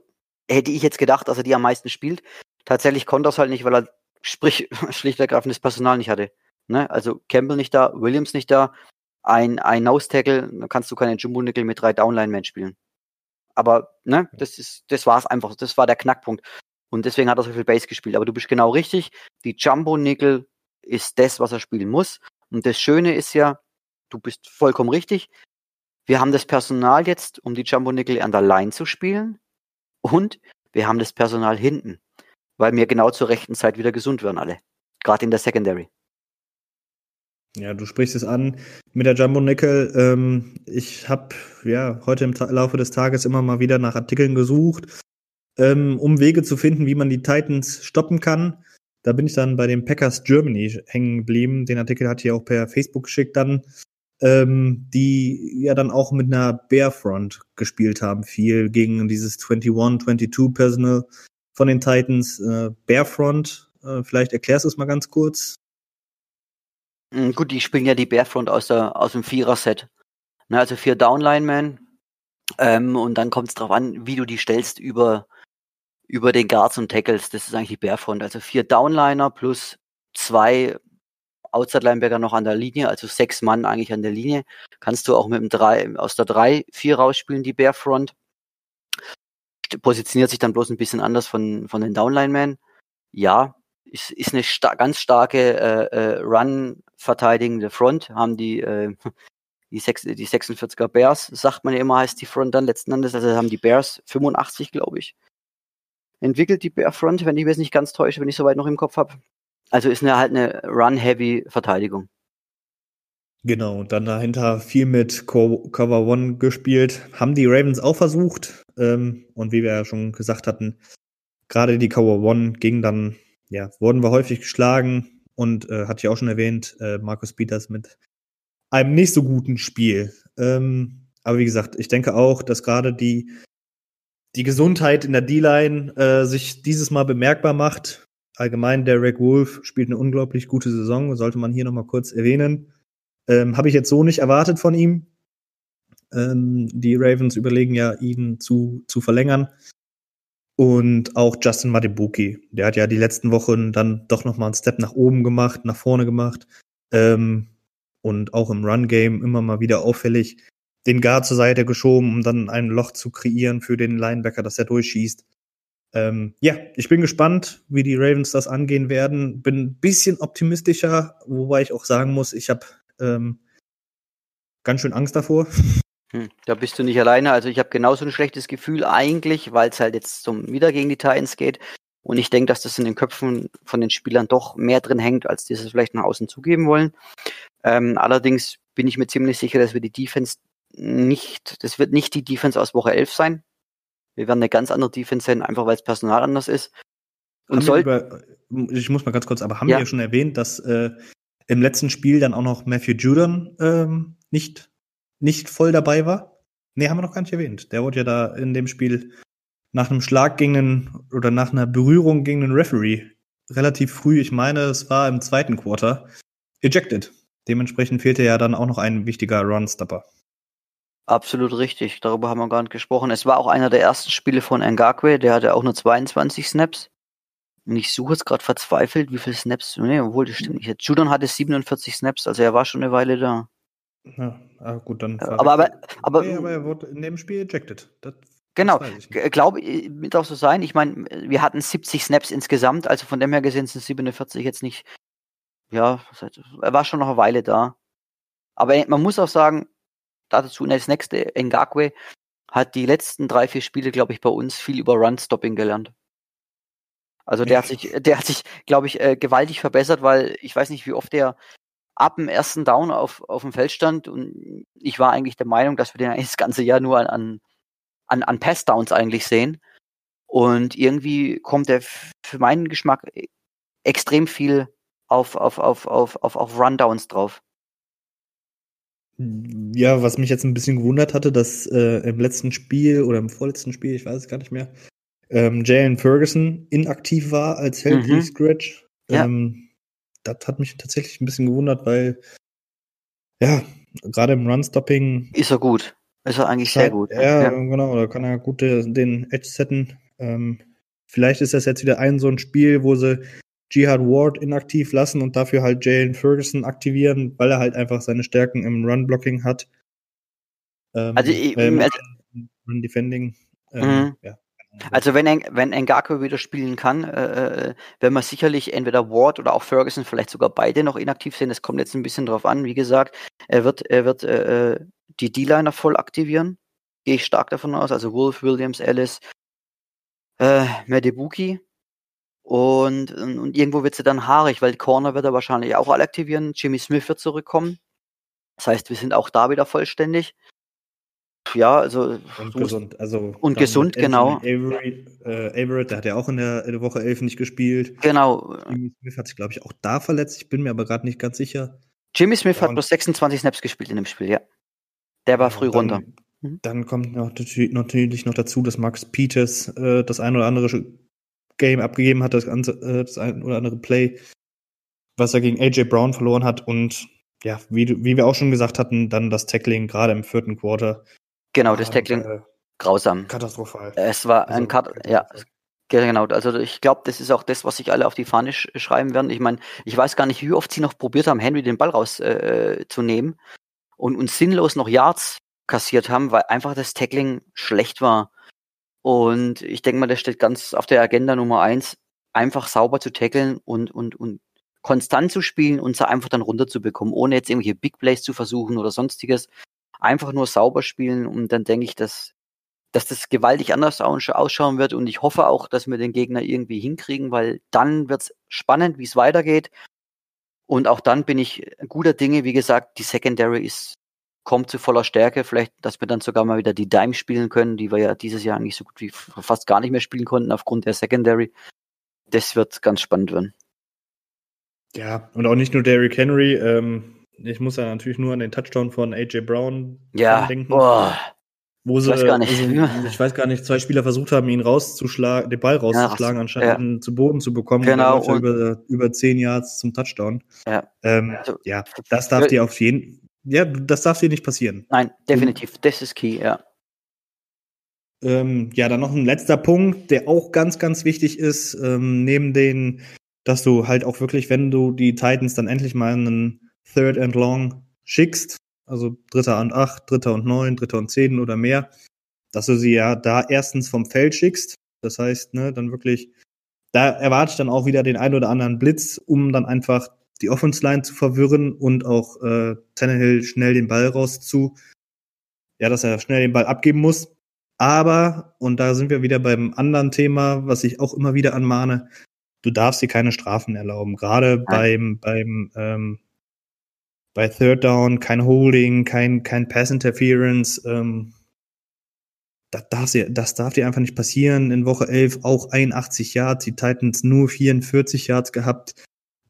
hätte ich jetzt gedacht, dass er die am meisten spielt. Tatsächlich konnte er es halt nicht, weil er sprich, [laughs] schlicht ergreifend das Personal nicht hatte. Ne? Also Campbell nicht da, Williams nicht da, ein, ein Nose-Tackle, dann kannst du keine Jumbo-Nickel mit drei Downline-Men spielen. Aber, ne, das ist, das war's einfach. Das war der Knackpunkt. Und deswegen hat er so viel Base gespielt. Aber du bist genau richtig. Die Jumbo-Nickel ist das, was er spielen muss. Und das Schöne ist ja, du bist vollkommen richtig. Wir haben das Personal jetzt, um die Jumbo-Nickel an der Line zu spielen. Und wir haben das Personal hinten, weil wir genau zur rechten Zeit wieder gesund werden alle. Gerade in der Secondary. Ja, du sprichst es an mit der Jumbo Nickel. Ähm, ich habe ja heute im Ta Laufe des Tages immer mal wieder nach Artikeln gesucht, ähm, um Wege zu finden, wie man die Titans stoppen kann. Da bin ich dann bei den Packers Germany hängen geblieben. Den Artikel hatte ich auch per Facebook geschickt dann, ähm, die ja dann auch mit einer Bearfront gespielt haben, viel gegen dieses 21, 22 Personal von den Titans. Äh, Bearfront, äh, vielleicht erklärst du es mal ganz kurz. Mm, gut, die spielen ja die Bearfront aus, der, aus dem Vierer-Set. Ne, also vier Downlinemen. Ähm, und dann kommt es darauf an, wie du die stellst über, über den Guards und Tackles. Das ist eigentlich die Bearfront. Also vier Downliner plus zwei Outside-Linebacker noch an der Linie, also sechs Mann eigentlich an der Linie. Kannst du auch mit dem drei, aus der drei, vier rausspielen, die Bearfront. Positioniert sich dann bloß ein bisschen anders von, von den Downline-Men. Ja, ist, ist eine sta ganz starke äh, äh, Run-verteidigende Front, haben die, äh, die, 6, die 46er Bears, sagt man ja immer, heißt die Front dann letzten Endes, also haben die Bears 85, glaube ich, entwickelt, die Bear Front, wenn ich mir nicht ganz täusche, wenn ich soweit noch im Kopf habe. Also ist eine halt eine Run-Heavy-Verteidigung. Genau, dann dahinter viel mit Co Cover One gespielt. Haben die Ravens auch versucht. Ähm, und wie wir ja schon gesagt hatten, gerade die Cover One ging dann ja, wurden wir häufig geschlagen und äh, hatte ich auch schon erwähnt, äh, Markus Peters mit einem nicht so guten Spiel. Ähm, aber wie gesagt, ich denke auch, dass gerade die, die Gesundheit in der D-Line äh, sich dieses Mal bemerkbar macht. Allgemein, Derek Wolf spielt eine unglaublich gute Saison, sollte man hier nochmal kurz erwähnen. Ähm, Habe ich jetzt so nicht erwartet von ihm. Ähm, die Ravens überlegen ja, ihn zu, zu verlängern. Und auch Justin Madibuki, der hat ja die letzten Wochen dann doch nochmal einen Step nach oben gemacht, nach vorne gemacht. Ähm, und auch im Run-Game immer mal wieder auffällig den Guard zur Seite geschoben, um dann ein Loch zu kreieren für den Linebacker, dass er durchschießt. Ähm, ja, ich bin gespannt, wie die Ravens das angehen werden. Bin ein bisschen optimistischer, wobei ich auch sagen muss, ich habe ähm, ganz schön Angst davor. Hm, da bist du nicht alleine. Also ich habe genauso ein schlechtes Gefühl eigentlich, weil es halt jetzt zum wieder gegen die Titans geht. Und ich denke, dass das in den Köpfen von den Spielern doch mehr drin hängt, als die es vielleicht nach außen zugeben wollen. Ähm, allerdings bin ich mir ziemlich sicher, dass wir die Defense nicht, das wird nicht die Defense aus Woche 11 sein. Wir werden eine ganz andere Defense sein, einfach weil das Personal anders ist. Und soll über, ich muss mal ganz kurz, aber haben ja. wir ja schon erwähnt, dass äh, im letzten Spiel dann auch noch Matthew Judon ähm, nicht nicht voll dabei war? Nee, haben wir noch gar nicht erwähnt. Der wurde ja da in dem Spiel nach einem Schlag gegen einen oder nach einer Berührung gegen den Referee relativ früh, ich meine, es war im zweiten Quarter, ejected. Dementsprechend fehlte ja dann auch noch ein wichtiger Run-Stopper. Absolut richtig, darüber haben wir gar nicht gesprochen. Es war auch einer der ersten Spiele von Ngakwe, der hatte auch nur 22 Snaps. Und ich suche jetzt gerade verzweifelt, wie viele Snaps. Nee, obwohl, das stimmt nicht. Judon hatte 47 Snaps, also er war schon eine Weile da. Ja, ah, gut, dann. Aber, aber, aber, okay, aber er wurde in dem Spiel ejected. Das, genau, glaube ich, wird auch so sein. Ich meine, wir hatten 70 Snaps insgesamt, also von dem her gesehen sind 47 jetzt nicht. Ja, er war schon noch eine Weile da. Aber man muss auch sagen, dazu das nächste, Ngakwe hat die letzten drei, vier Spiele, glaube ich, bei uns viel über Run-Stopping gelernt. Also der hat sich, der hat sich, glaube ich, äh, gewaltig verbessert, weil ich weiß nicht, wie oft der ab dem ersten Down auf, auf dem Feld stand und ich war eigentlich der Meinung, dass wir den eigentlich das ganze Jahr nur an, an, an Pass-Downs eigentlich sehen. Und irgendwie kommt er für meinen Geschmack e, extrem viel auf, auf, auf, auf, auf, auf Rundowns drauf. Ja, was mich jetzt ein bisschen gewundert hatte, dass äh, im letzten Spiel oder im vorletzten Spiel, ich weiß es gar nicht mehr, ähm, Jalen Ferguson inaktiv war als Healthy mhm. Scratch. Ja. Ähm, das hat mich tatsächlich ein bisschen gewundert, weil ja, gerade im Run-Stopping. Ist er gut. Ist er eigentlich sehr gut. Ja, ja, genau, da kann er gut den Edge setten. Ähm, vielleicht ist das jetzt wieder ein so ein Spiel, wo sie Jihad Ward inaktiv lassen und dafür halt Jalen Ferguson aktivieren, weil er halt einfach seine Stärken im Run-Blocking hat. Ähm, also, äh, also Run-Defending. Ähm, mhm. ja. Also wenn, wenn Ngako wieder spielen kann, äh, äh werden wir sicherlich entweder Ward oder auch Ferguson, vielleicht sogar beide noch inaktiv sehen. Es kommt jetzt ein bisschen drauf an. Wie gesagt, er wird, er wird äh, äh die D-Liner voll aktivieren. Gehe ich stark davon aus. Also Wolf, Williams, Ellis, äh, Medebuki. Und, und irgendwo wird sie dann haarig, weil Corner wird er wahrscheinlich auch alle aktivieren. Jimmy Smith wird zurückkommen. Das heißt, wir sind auch da wieder vollständig. Ja, also. Und gesund. Also und gesund, genau. Avery, äh, Averett, der hat ja auch in der, in der Woche 11 nicht gespielt. Genau. Jimmy Smith hat sich, glaube ich, auch da verletzt. Ich bin mir aber gerade nicht ganz sicher. Jimmy Smith ja, hat bloß 26 Snaps gespielt in dem Spiel, ja. Der war früh dann, runter. Mhm. Dann kommt noch, natürlich noch dazu, dass Max Peters äh, das ein oder andere Game abgegeben hat, das, äh, das ein oder andere Play, was er gegen AJ Brown verloren hat und ja, wie, wie wir auch schon gesagt hatten, dann das Tackling gerade im vierten Quarter. Genau, das Tackling äh, grausam. Katastrophal. Es war also, ein Kat ja, genau. Also ich glaube, das ist auch das, was sich alle auf die Fahne sch schreiben werden. Ich meine, ich weiß gar nicht, wie oft sie noch probiert haben, Henry den Ball rauszunehmen äh, und, und sinnlos noch Yards kassiert haben, weil einfach das Tackling schlecht war. Und ich denke mal, das steht ganz auf der Agenda Nummer eins, einfach sauber zu tackeln und, und, und konstant zu spielen und sie einfach dann runterzubekommen, ohne jetzt irgendwelche Big Plays zu versuchen oder sonstiges. Einfach nur sauber spielen und dann denke ich, dass, dass das gewaltig anders ausschauen wird und ich hoffe auch, dass wir den Gegner irgendwie hinkriegen, weil dann wird es spannend, wie es weitergeht. Und auch dann bin ich guter Dinge, wie gesagt, die Secondary ist kommt zu voller Stärke. Vielleicht, dass wir dann sogar mal wieder die Dime spielen können, die wir ja dieses Jahr eigentlich so gut wie fast gar nicht mehr spielen konnten aufgrund der Secondary. Das wird ganz spannend werden. Ja, und auch nicht nur Derrick Henry. Ähm, ich muss ja natürlich nur an den Touchdown von AJ Brown ja. denken. Boah. Wo sie, ich weiß, gar nicht. Also, [laughs] ich weiß gar nicht, zwei Spieler versucht haben, ihn rauszuschlagen, den Ball rauszuschlagen, ja, anstatt ja. ihn zu Boden zu bekommen. Genau. Und über, über zehn Yards zum Touchdown. Ja. Ähm, also, ja, das darf dir auf jeden ja, das darf dir nicht passieren. Nein, definitiv. Das ist key, ja. Ähm, ja, dann noch ein letzter Punkt, der auch ganz, ganz wichtig ist, ähm, neben den, dass du halt auch wirklich, wenn du die Titans dann endlich mal einen Third and Long schickst, also Dritter und Acht, Dritter und Neun, Dritter und Zehn oder mehr, dass du sie ja da erstens vom Feld schickst. Das heißt, ne, dann wirklich, da erwarte ich dann auch wieder den ein oder anderen Blitz, um dann einfach die Offense-Line zu verwirren und auch äh, Tannehill schnell den Ball raus zu, ja, dass er schnell den Ball abgeben muss. Aber, und da sind wir wieder beim anderen Thema, was ich auch immer wieder anmahne, du darfst dir keine Strafen erlauben. Gerade beim, beim, ähm, bei Third Down, kein Holding, kein, kein Pass Interference, ähm, das darf, dir, das darf dir einfach nicht passieren. In Woche 11 auch 81 Yards, die Titans nur 44 Yards gehabt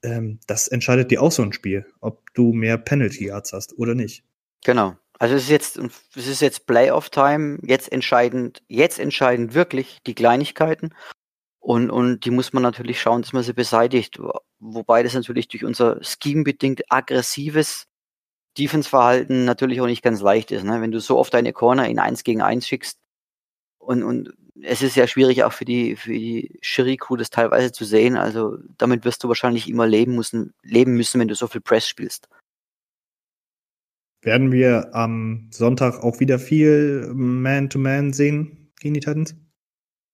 ähm, das entscheidet dir auch so ein Spiel, ob du mehr Penalty Yards hast oder nicht. Genau. Also es ist jetzt, es ist jetzt Playoff-Time, jetzt entscheidend, jetzt entscheidend wirklich die Kleinigkeiten. Und, und die muss man natürlich schauen, dass man sie beseitigt. Wobei das natürlich durch unser Scheme-bedingt aggressives Defense-Verhalten natürlich auch nicht ganz leicht ist. Ne? Wenn du so oft deine Corner in 1 gegen 1 schickst und, und es ist ja schwierig auch für die, für die Jury-Crew das teilweise zu sehen. Also damit wirst du wahrscheinlich immer leben müssen, leben müssen, wenn du so viel Press spielst. Werden wir am Sonntag auch wieder viel Man-to-Man -Man sehen gegen die Titans?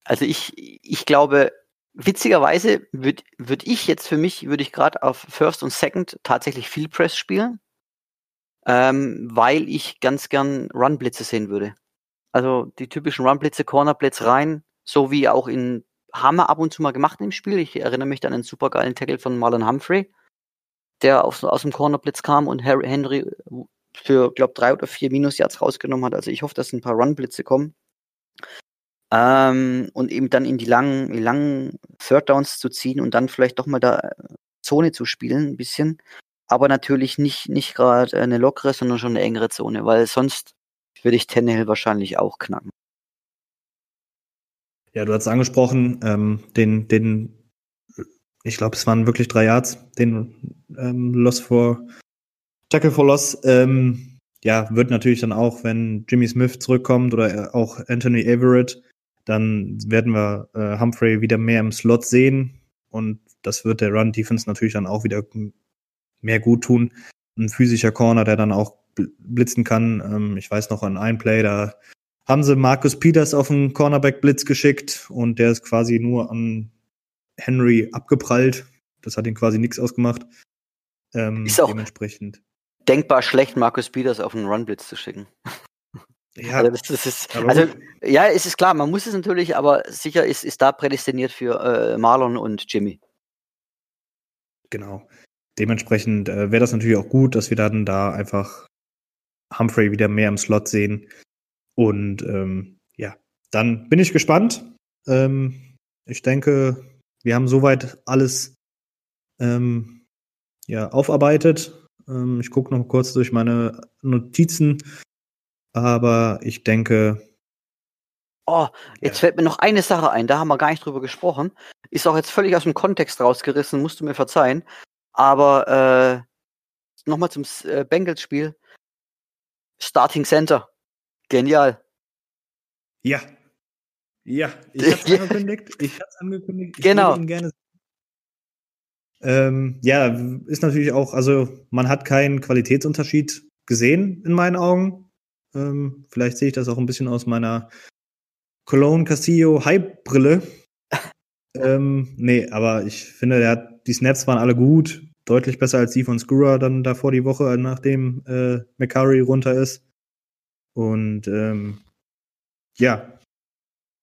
Also ich, ich glaube, witzigerweise würde würd ich jetzt für mich, würde ich gerade auf First und Second tatsächlich viel Press spielen, ähm, weil ich ganz gern Run-Blitze sehen würde. Also die typischen Run-Blitze, Corner-Blitz rein, so wie auch in Hammer ab und zu mal gemacht im Spiel. Ich erinnere mich an einen supergeilen Tackle von Marlon Humphrey, der aus, aus dem Corner-Blitz kam und Harry, Henry für, glaube drei oder vier Minus-Yards rausgenommen hat. Also ich hoffe, dass ein paar Run-Blitze kommen. Ähm, und eben dann in die langen, die langen Third Downs zu ziehen und dann vielleicht doch mal da Zone zu spielen, ein bisschen. Aber natürlich nicht, nicht gerade eine lockere, sondern schon eine engere Zone, weil sonst würde ich Tannehill wahrscheinlich auch knacken. Ja, du hast angesprochen, ähm, den, den, ich glaube, es waren wirklich drei Yards, den ähm, Loss for Tackle for Loss. Ähm, ja, wird natürlich dann auch, wenn Jimmy Smith zurückkommt oder auch Anthony Everett, dann werden wir äh, Humphrey wieder mehr im Slot sehen und das wird der Run Defense natürlich dann auch wieder mehr gut tun. Ein physischer Corner, der dann auch blitzen kann. Ähm, ich weiß noch an ein Play, da haben sie Marcus Peters auf den Cornerback-Blitz geschickt und der ist quasi nur an Henry abgeprallt. Das hat ihn quasi nichts ausgemacht. Ähm, ist auch dementsprechend. Denkbar schlecht, Marcus Peters auf einen Run-Blitz zu schicken. Ja, also, das, das ist, also ja, es ist klar, man muss es natürlich, aber sicher ist, ist da prädestiniert für äh, Marlon und Jimmy. Genau. Dementsprechend äh, wäre das natürlich auch gut, dass wir dann da einfach Humphrey wieder mehr im Slot sehen. Und ähm, ja, dann bin ich gespannt. Ähm, ich denke, wir haben soweit alles ähm, ja, aufarbeitet. Ähm, ich gucke noch kurz durch meine Notizen, aber ich denke. Oh, jetzt ja. fällt mir noch eine Sache ein, da haben wir gar nicht drüber gesprochen. Ist auch jetzt völlig aus dem Kontext rausgerissen, musst du mir verzeihen. Aber äh, nochmal zum äh, Bengals-Spiel. Starting Center. Genial. Ja. Ja, ich [laughs] hab's angekündigt. Ich hab's angekündigt. Ich genau. Ähm, ja, ist natürlich auch, also man hat keinen Qualitätsunterschied gesehen in meinen Augen. Ähm, vielleicht sehe ich das auch ein bisschen aus meiner Cologne Castillo Hype-Brille. [laughs] ähm, nee, aber ich finde, der hat, die Snaps waren alle gut, deutlich besser als die von Skura dann davor die Woche, nachdem äh, McCurry runter ist. Und ähm, ja,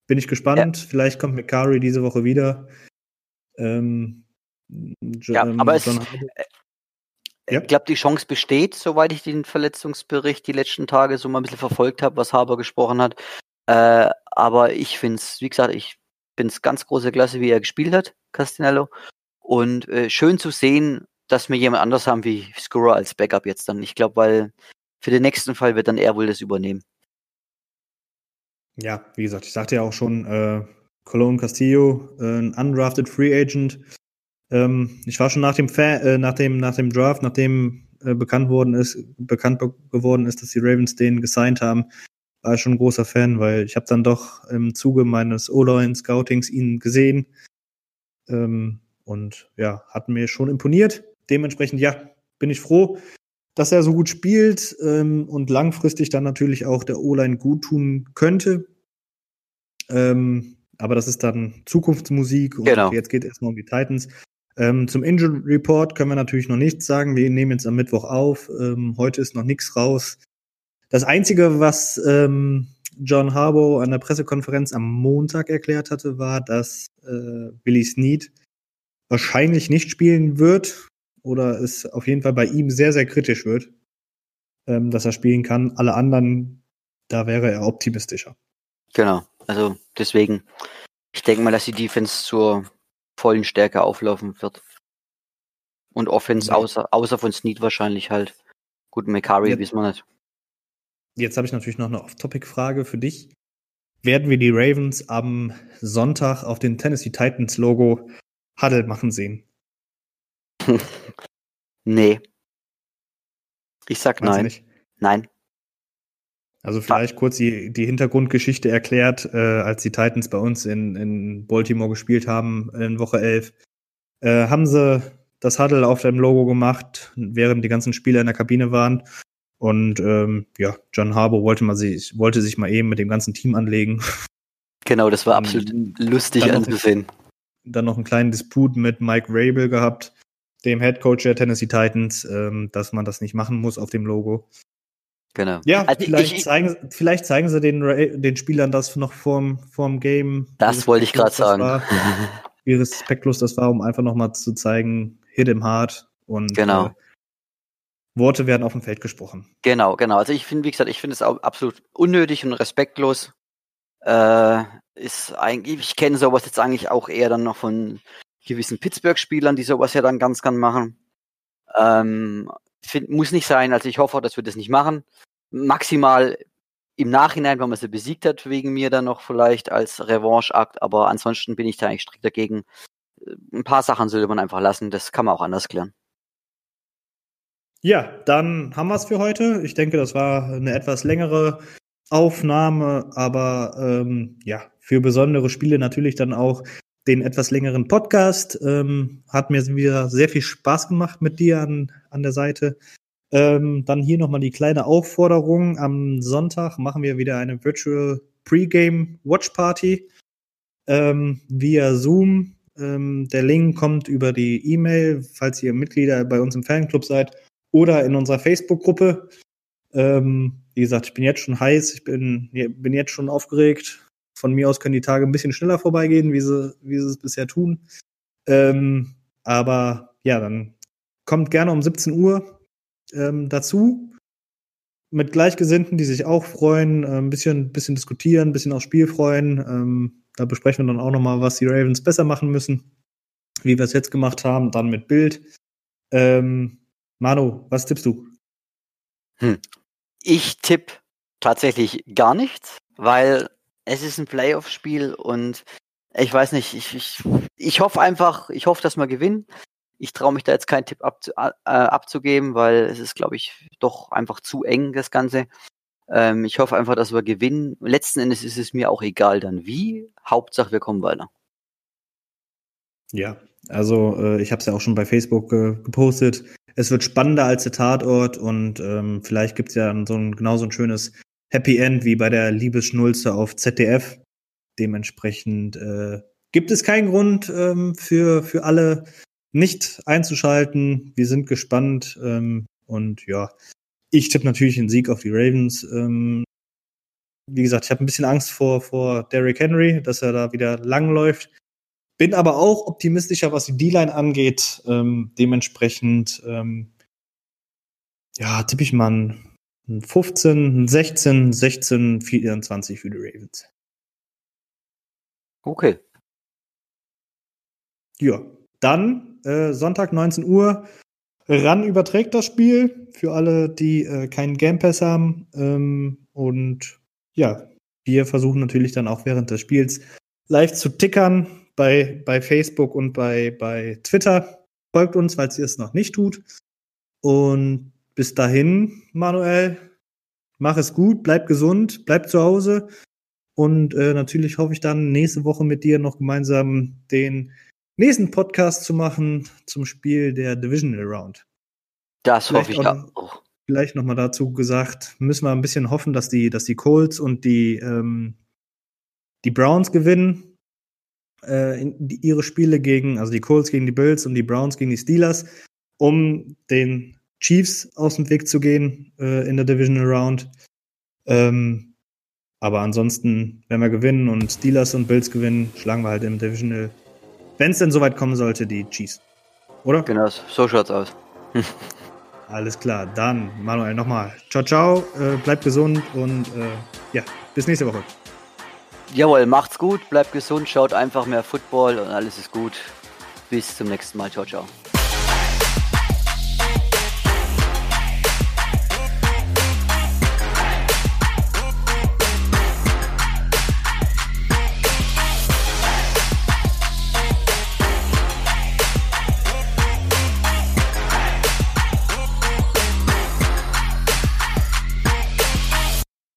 bin ich gespannt. Ja. Vielleicht kommt McCurry diese Woche wieder. Ähm, ja, aber es, äh, ja. ich glaube, die Chance besteht, soweit ich den Verletzungsbericht die letzten Tage so mal ein bisschen verfolgt habe, was Haber gesprochen hat. Äh, aber ich finde es, wie gesagt, ich finde es ganz große Klasse, wie er gespielt hat, Castanello. Und äh, schön zu sehen, dass wir jemand anders haben wie Scorer als Backup jetzt dann. Ich glaube, weil für den nächsten Fall wird dann er wohl das übernehmen. Ja, wie gesagt, ich sagte ja auch schon, äh, Cologne Castillo, äh, ein undrafted Free Agent, ähm, ich war schon nach dem, Fa äh, nach dem, nach dem Draft, nachdem äh, bekannt worden ist, bekannt geworden ist, dass die Ravens den gesigned haben, war ich schon ein großer Fan, weil ich habe dann doch im Zuge meines O-Line-Scoutings ihn gesehen. Ähm, und ja, hat mir schon imponiert. Dementsprechend, ja, bin ich froh, dass er so gut spielt ähm, und langfristig dann natürlich auch der O-Line gut tun könnte. Ähm, aber das ist dann Zukunftsmusik und genau. jetzt geht es erstmal um die Titans. Ähm, zum Injury Report können wir natürlich noch nichts sagen. Wir nehmen jetzt am Mittwoch auf. Ähm, heute ist noch nichts raus. Das Einzige, was ähm, John Harbaugh an der Pressekonferenz am Montag erklärt hatte, war, dass äh, Billy Snead wahrscheinlich nicht spielen wird oder es auf jeden Fall bei ihm sehr, sehr kritisch wird, ähm, dass er spielen kann. Alle anderen, da wäre er optimistischer. Genau, also deswegen, ich denke mal, dass die Defense zur vollen Stärke auflaufen wird. Und Offense, außer, außer von Snead wahrscheinlich halt. Gut, McCurry wissen wir nicht. Jetzt habe ich natürlich noch eine Off-Topic-Frage für dich. Werden wir die Ravens am Sonntag auf den Tennessee Titans Logo Huddle machen sehen? [laughs] nee. Ich sag Meinst nein. Nein. Also vielleicht kurz die, die Hintergrundgeschichte erklärt, äh, als die Titans bei uns in, in Baltimore gespielt haben in Woche 11, äh, haben sie das Huddle auf dem Logo gemacht, während die ganzen Spieler in der Kabine waren. Und ähm, ja, John Harbour wollte, mal sich, wollte sich mal eben mit dem ganzen Team anlegen. Genau, das war absolut lustig dann anzusehen. Noch, dann noch einen kleinen Disput mit Mike Rabel gehabt, dem Head Coach der Tennessee Titans, ähm, dass man das nicht machen muss auf dem Logo. Genau. Ja, also vielleicht, ich, zeigen, vielleicht zeigen sie den, den Spielern das noch vorm, vorm Game. Das wollte ich gerade sagen. War, [laughs] wie respektlos das war, um einfach nochmal zu zeigen, hit him hard und genau. Äh, Worte werden auf dem Feld gesprochen. Genau, genau. Also ich finde, wie gesagt, ich finde es auch absolut unnötig und respektlos. Äh, ist eigentlich, ich kenne sowas jetzt eigentlich auch eher dann noch von gewissen Pittsburgh-Spielern, die sowas ja dann ganz gern machen. Ähm, find, muss nicht sein. Also ich hoffe, dass wir das nicht machen. Maximal im Nachhinein, wenn man sie besiegt hat, wegen mir dann noch vielleicht als Revanche-Akt. Aber ansonsten bin ich da eigentlich strikt dagegen. Ein paar Sachen sollte man einfach lassen. Das kann man auch anders klären. Ja, dann haben wir es für heute. Ich denke, das war eine etwas längere Aufnahme, aber ähm, ja, für besondere Spiele natürlich dann auch den etwas längeren Podcast. Ähm, hat mir wieder sehr viel Spaß gemacht mit dir an, an der Seite. Ähm, dann hier nochmal die kleine Aufforderung. Am Sonntag machen wir wieder eine Virtual Pre-Game Watch Party ähm, via Zoom. Ähm, der Link kommt über die E-Mail, falls ihr Mitglieder bei uns im Fanclub seid oder in unserer Facebook-Gruppe. Ähm, wie gesagt, ich bin jetzt schon heiß, ich bin, bin jetzt schon aufgeregt. Von mir aus können die Tage ein bisschen schneller vorbeigehen, wie sie, wie sie es bisher tun. Ähm, aber ja, dann kommt gerne um 17 Uhr ähm, dazu mit Gleichgesinnten, die sich auch freuen, äh, ein bisschen, bisschen diskutieren, ein bisschen aufs Spiel freuen. Ähm, da besprechen wir dann auch nochmal, was die Ravens besser machen müssen, wie wir es jetzt gemacht haben, dann mit Bild. Ähm, Manu, was tippst du? Hm. Ich tippe tatsächlich gar nichts, weil es ist ein Playoff-Spiel und ich weiß nicht, ich, ich, ich hoffe einfach, ich hoffe, dass wir gewinnen. Ich traue mich da jetzt keinen Tipp abzu, äh, abzugeben, weil es ist, glaube ich, doch einfach zu eng, das Ganze. Ähm, ich hoffe einfach, dass wir gewinnen. Letzten Endes ist es mir auch egal dann wie. Hauptsache, wir kommen weiter. Ja, also äh, ich habe es ja auch schon bei Facebook äh, gepostet. Es wird spannender als der Tatort und ähm, vielleicht gibt's ja so ein, genauso ein schönes Happy End wie bei der Liebesschnulze auf ZDF. Dementsprechend äh, gibt es keinen Grund ähm, für, für alle nicht einzuschalten. Wir sind gespannt ähm, und ja, ich tippe natürlich den Sieg auf die Ravens. Ähm, wie gesagt, ich habe ein bisschen Angst vor, vor Derrick Henry, dass er da wieder lang läuft. Bin aber auch optimistischer, was die D-Line angeht. Ähm, dementsprechend, ähm, ja, tippe ich mal ein 15, ein 16, 16, 24 für die Ravens. Okay. Ja, dann äh, Sonntag 19 Uhr. RAN überträgt das Spiel für alle, die äh, keinen Game Pass haben. Ähm, und ja, wir versuchen natürlich dann auch während des Spiels live zu tickern bei, bei Facebook und bei, bei Twitter. Folgt uns, falls ihr es noch nicht tut. Und bis dahin, Manuel, mach es gut, bleib gesund, bleib zu Hause. Und äh, natürlich hoffe ich dann nächste Woche mit dir noch gemeinsam den nächsten Podcast zu machen zum Spiel der Divisional Round. Das vielleicht hoffe ich auch. auch. Vielleicht nochmal dazu gesagt, müssen wir ein bisschen hoffen, dass die, dass die Colts und die, ähm, die Browns gewinnen. Äh, in, die, ihre Spiele gegen, also die Colts gegen die Bills und die Browns gegen die Steelers, um den Chiefs aus dem Weg zu gehen äh, in der Divisional Round. Ähm, aber ansonsten, wenn wir gewinnen und Steelers und Bills gewinnen, schlagen wir halt im Divisional wenn es denn soweit kommen sollte, die Chiefs. Oder? Genau, so schaut's aus. [laughs] Alles klar, dann Manuel nochmal. Ciao, ciao, äh, bleibt gesund und äh, ja, bis nächste Woche. Jawohl, macht's gut, bleibt gesund, schaut einfach mehr Football und alles ist gut. Bis zum nächsten Mal. Ciao, ciao.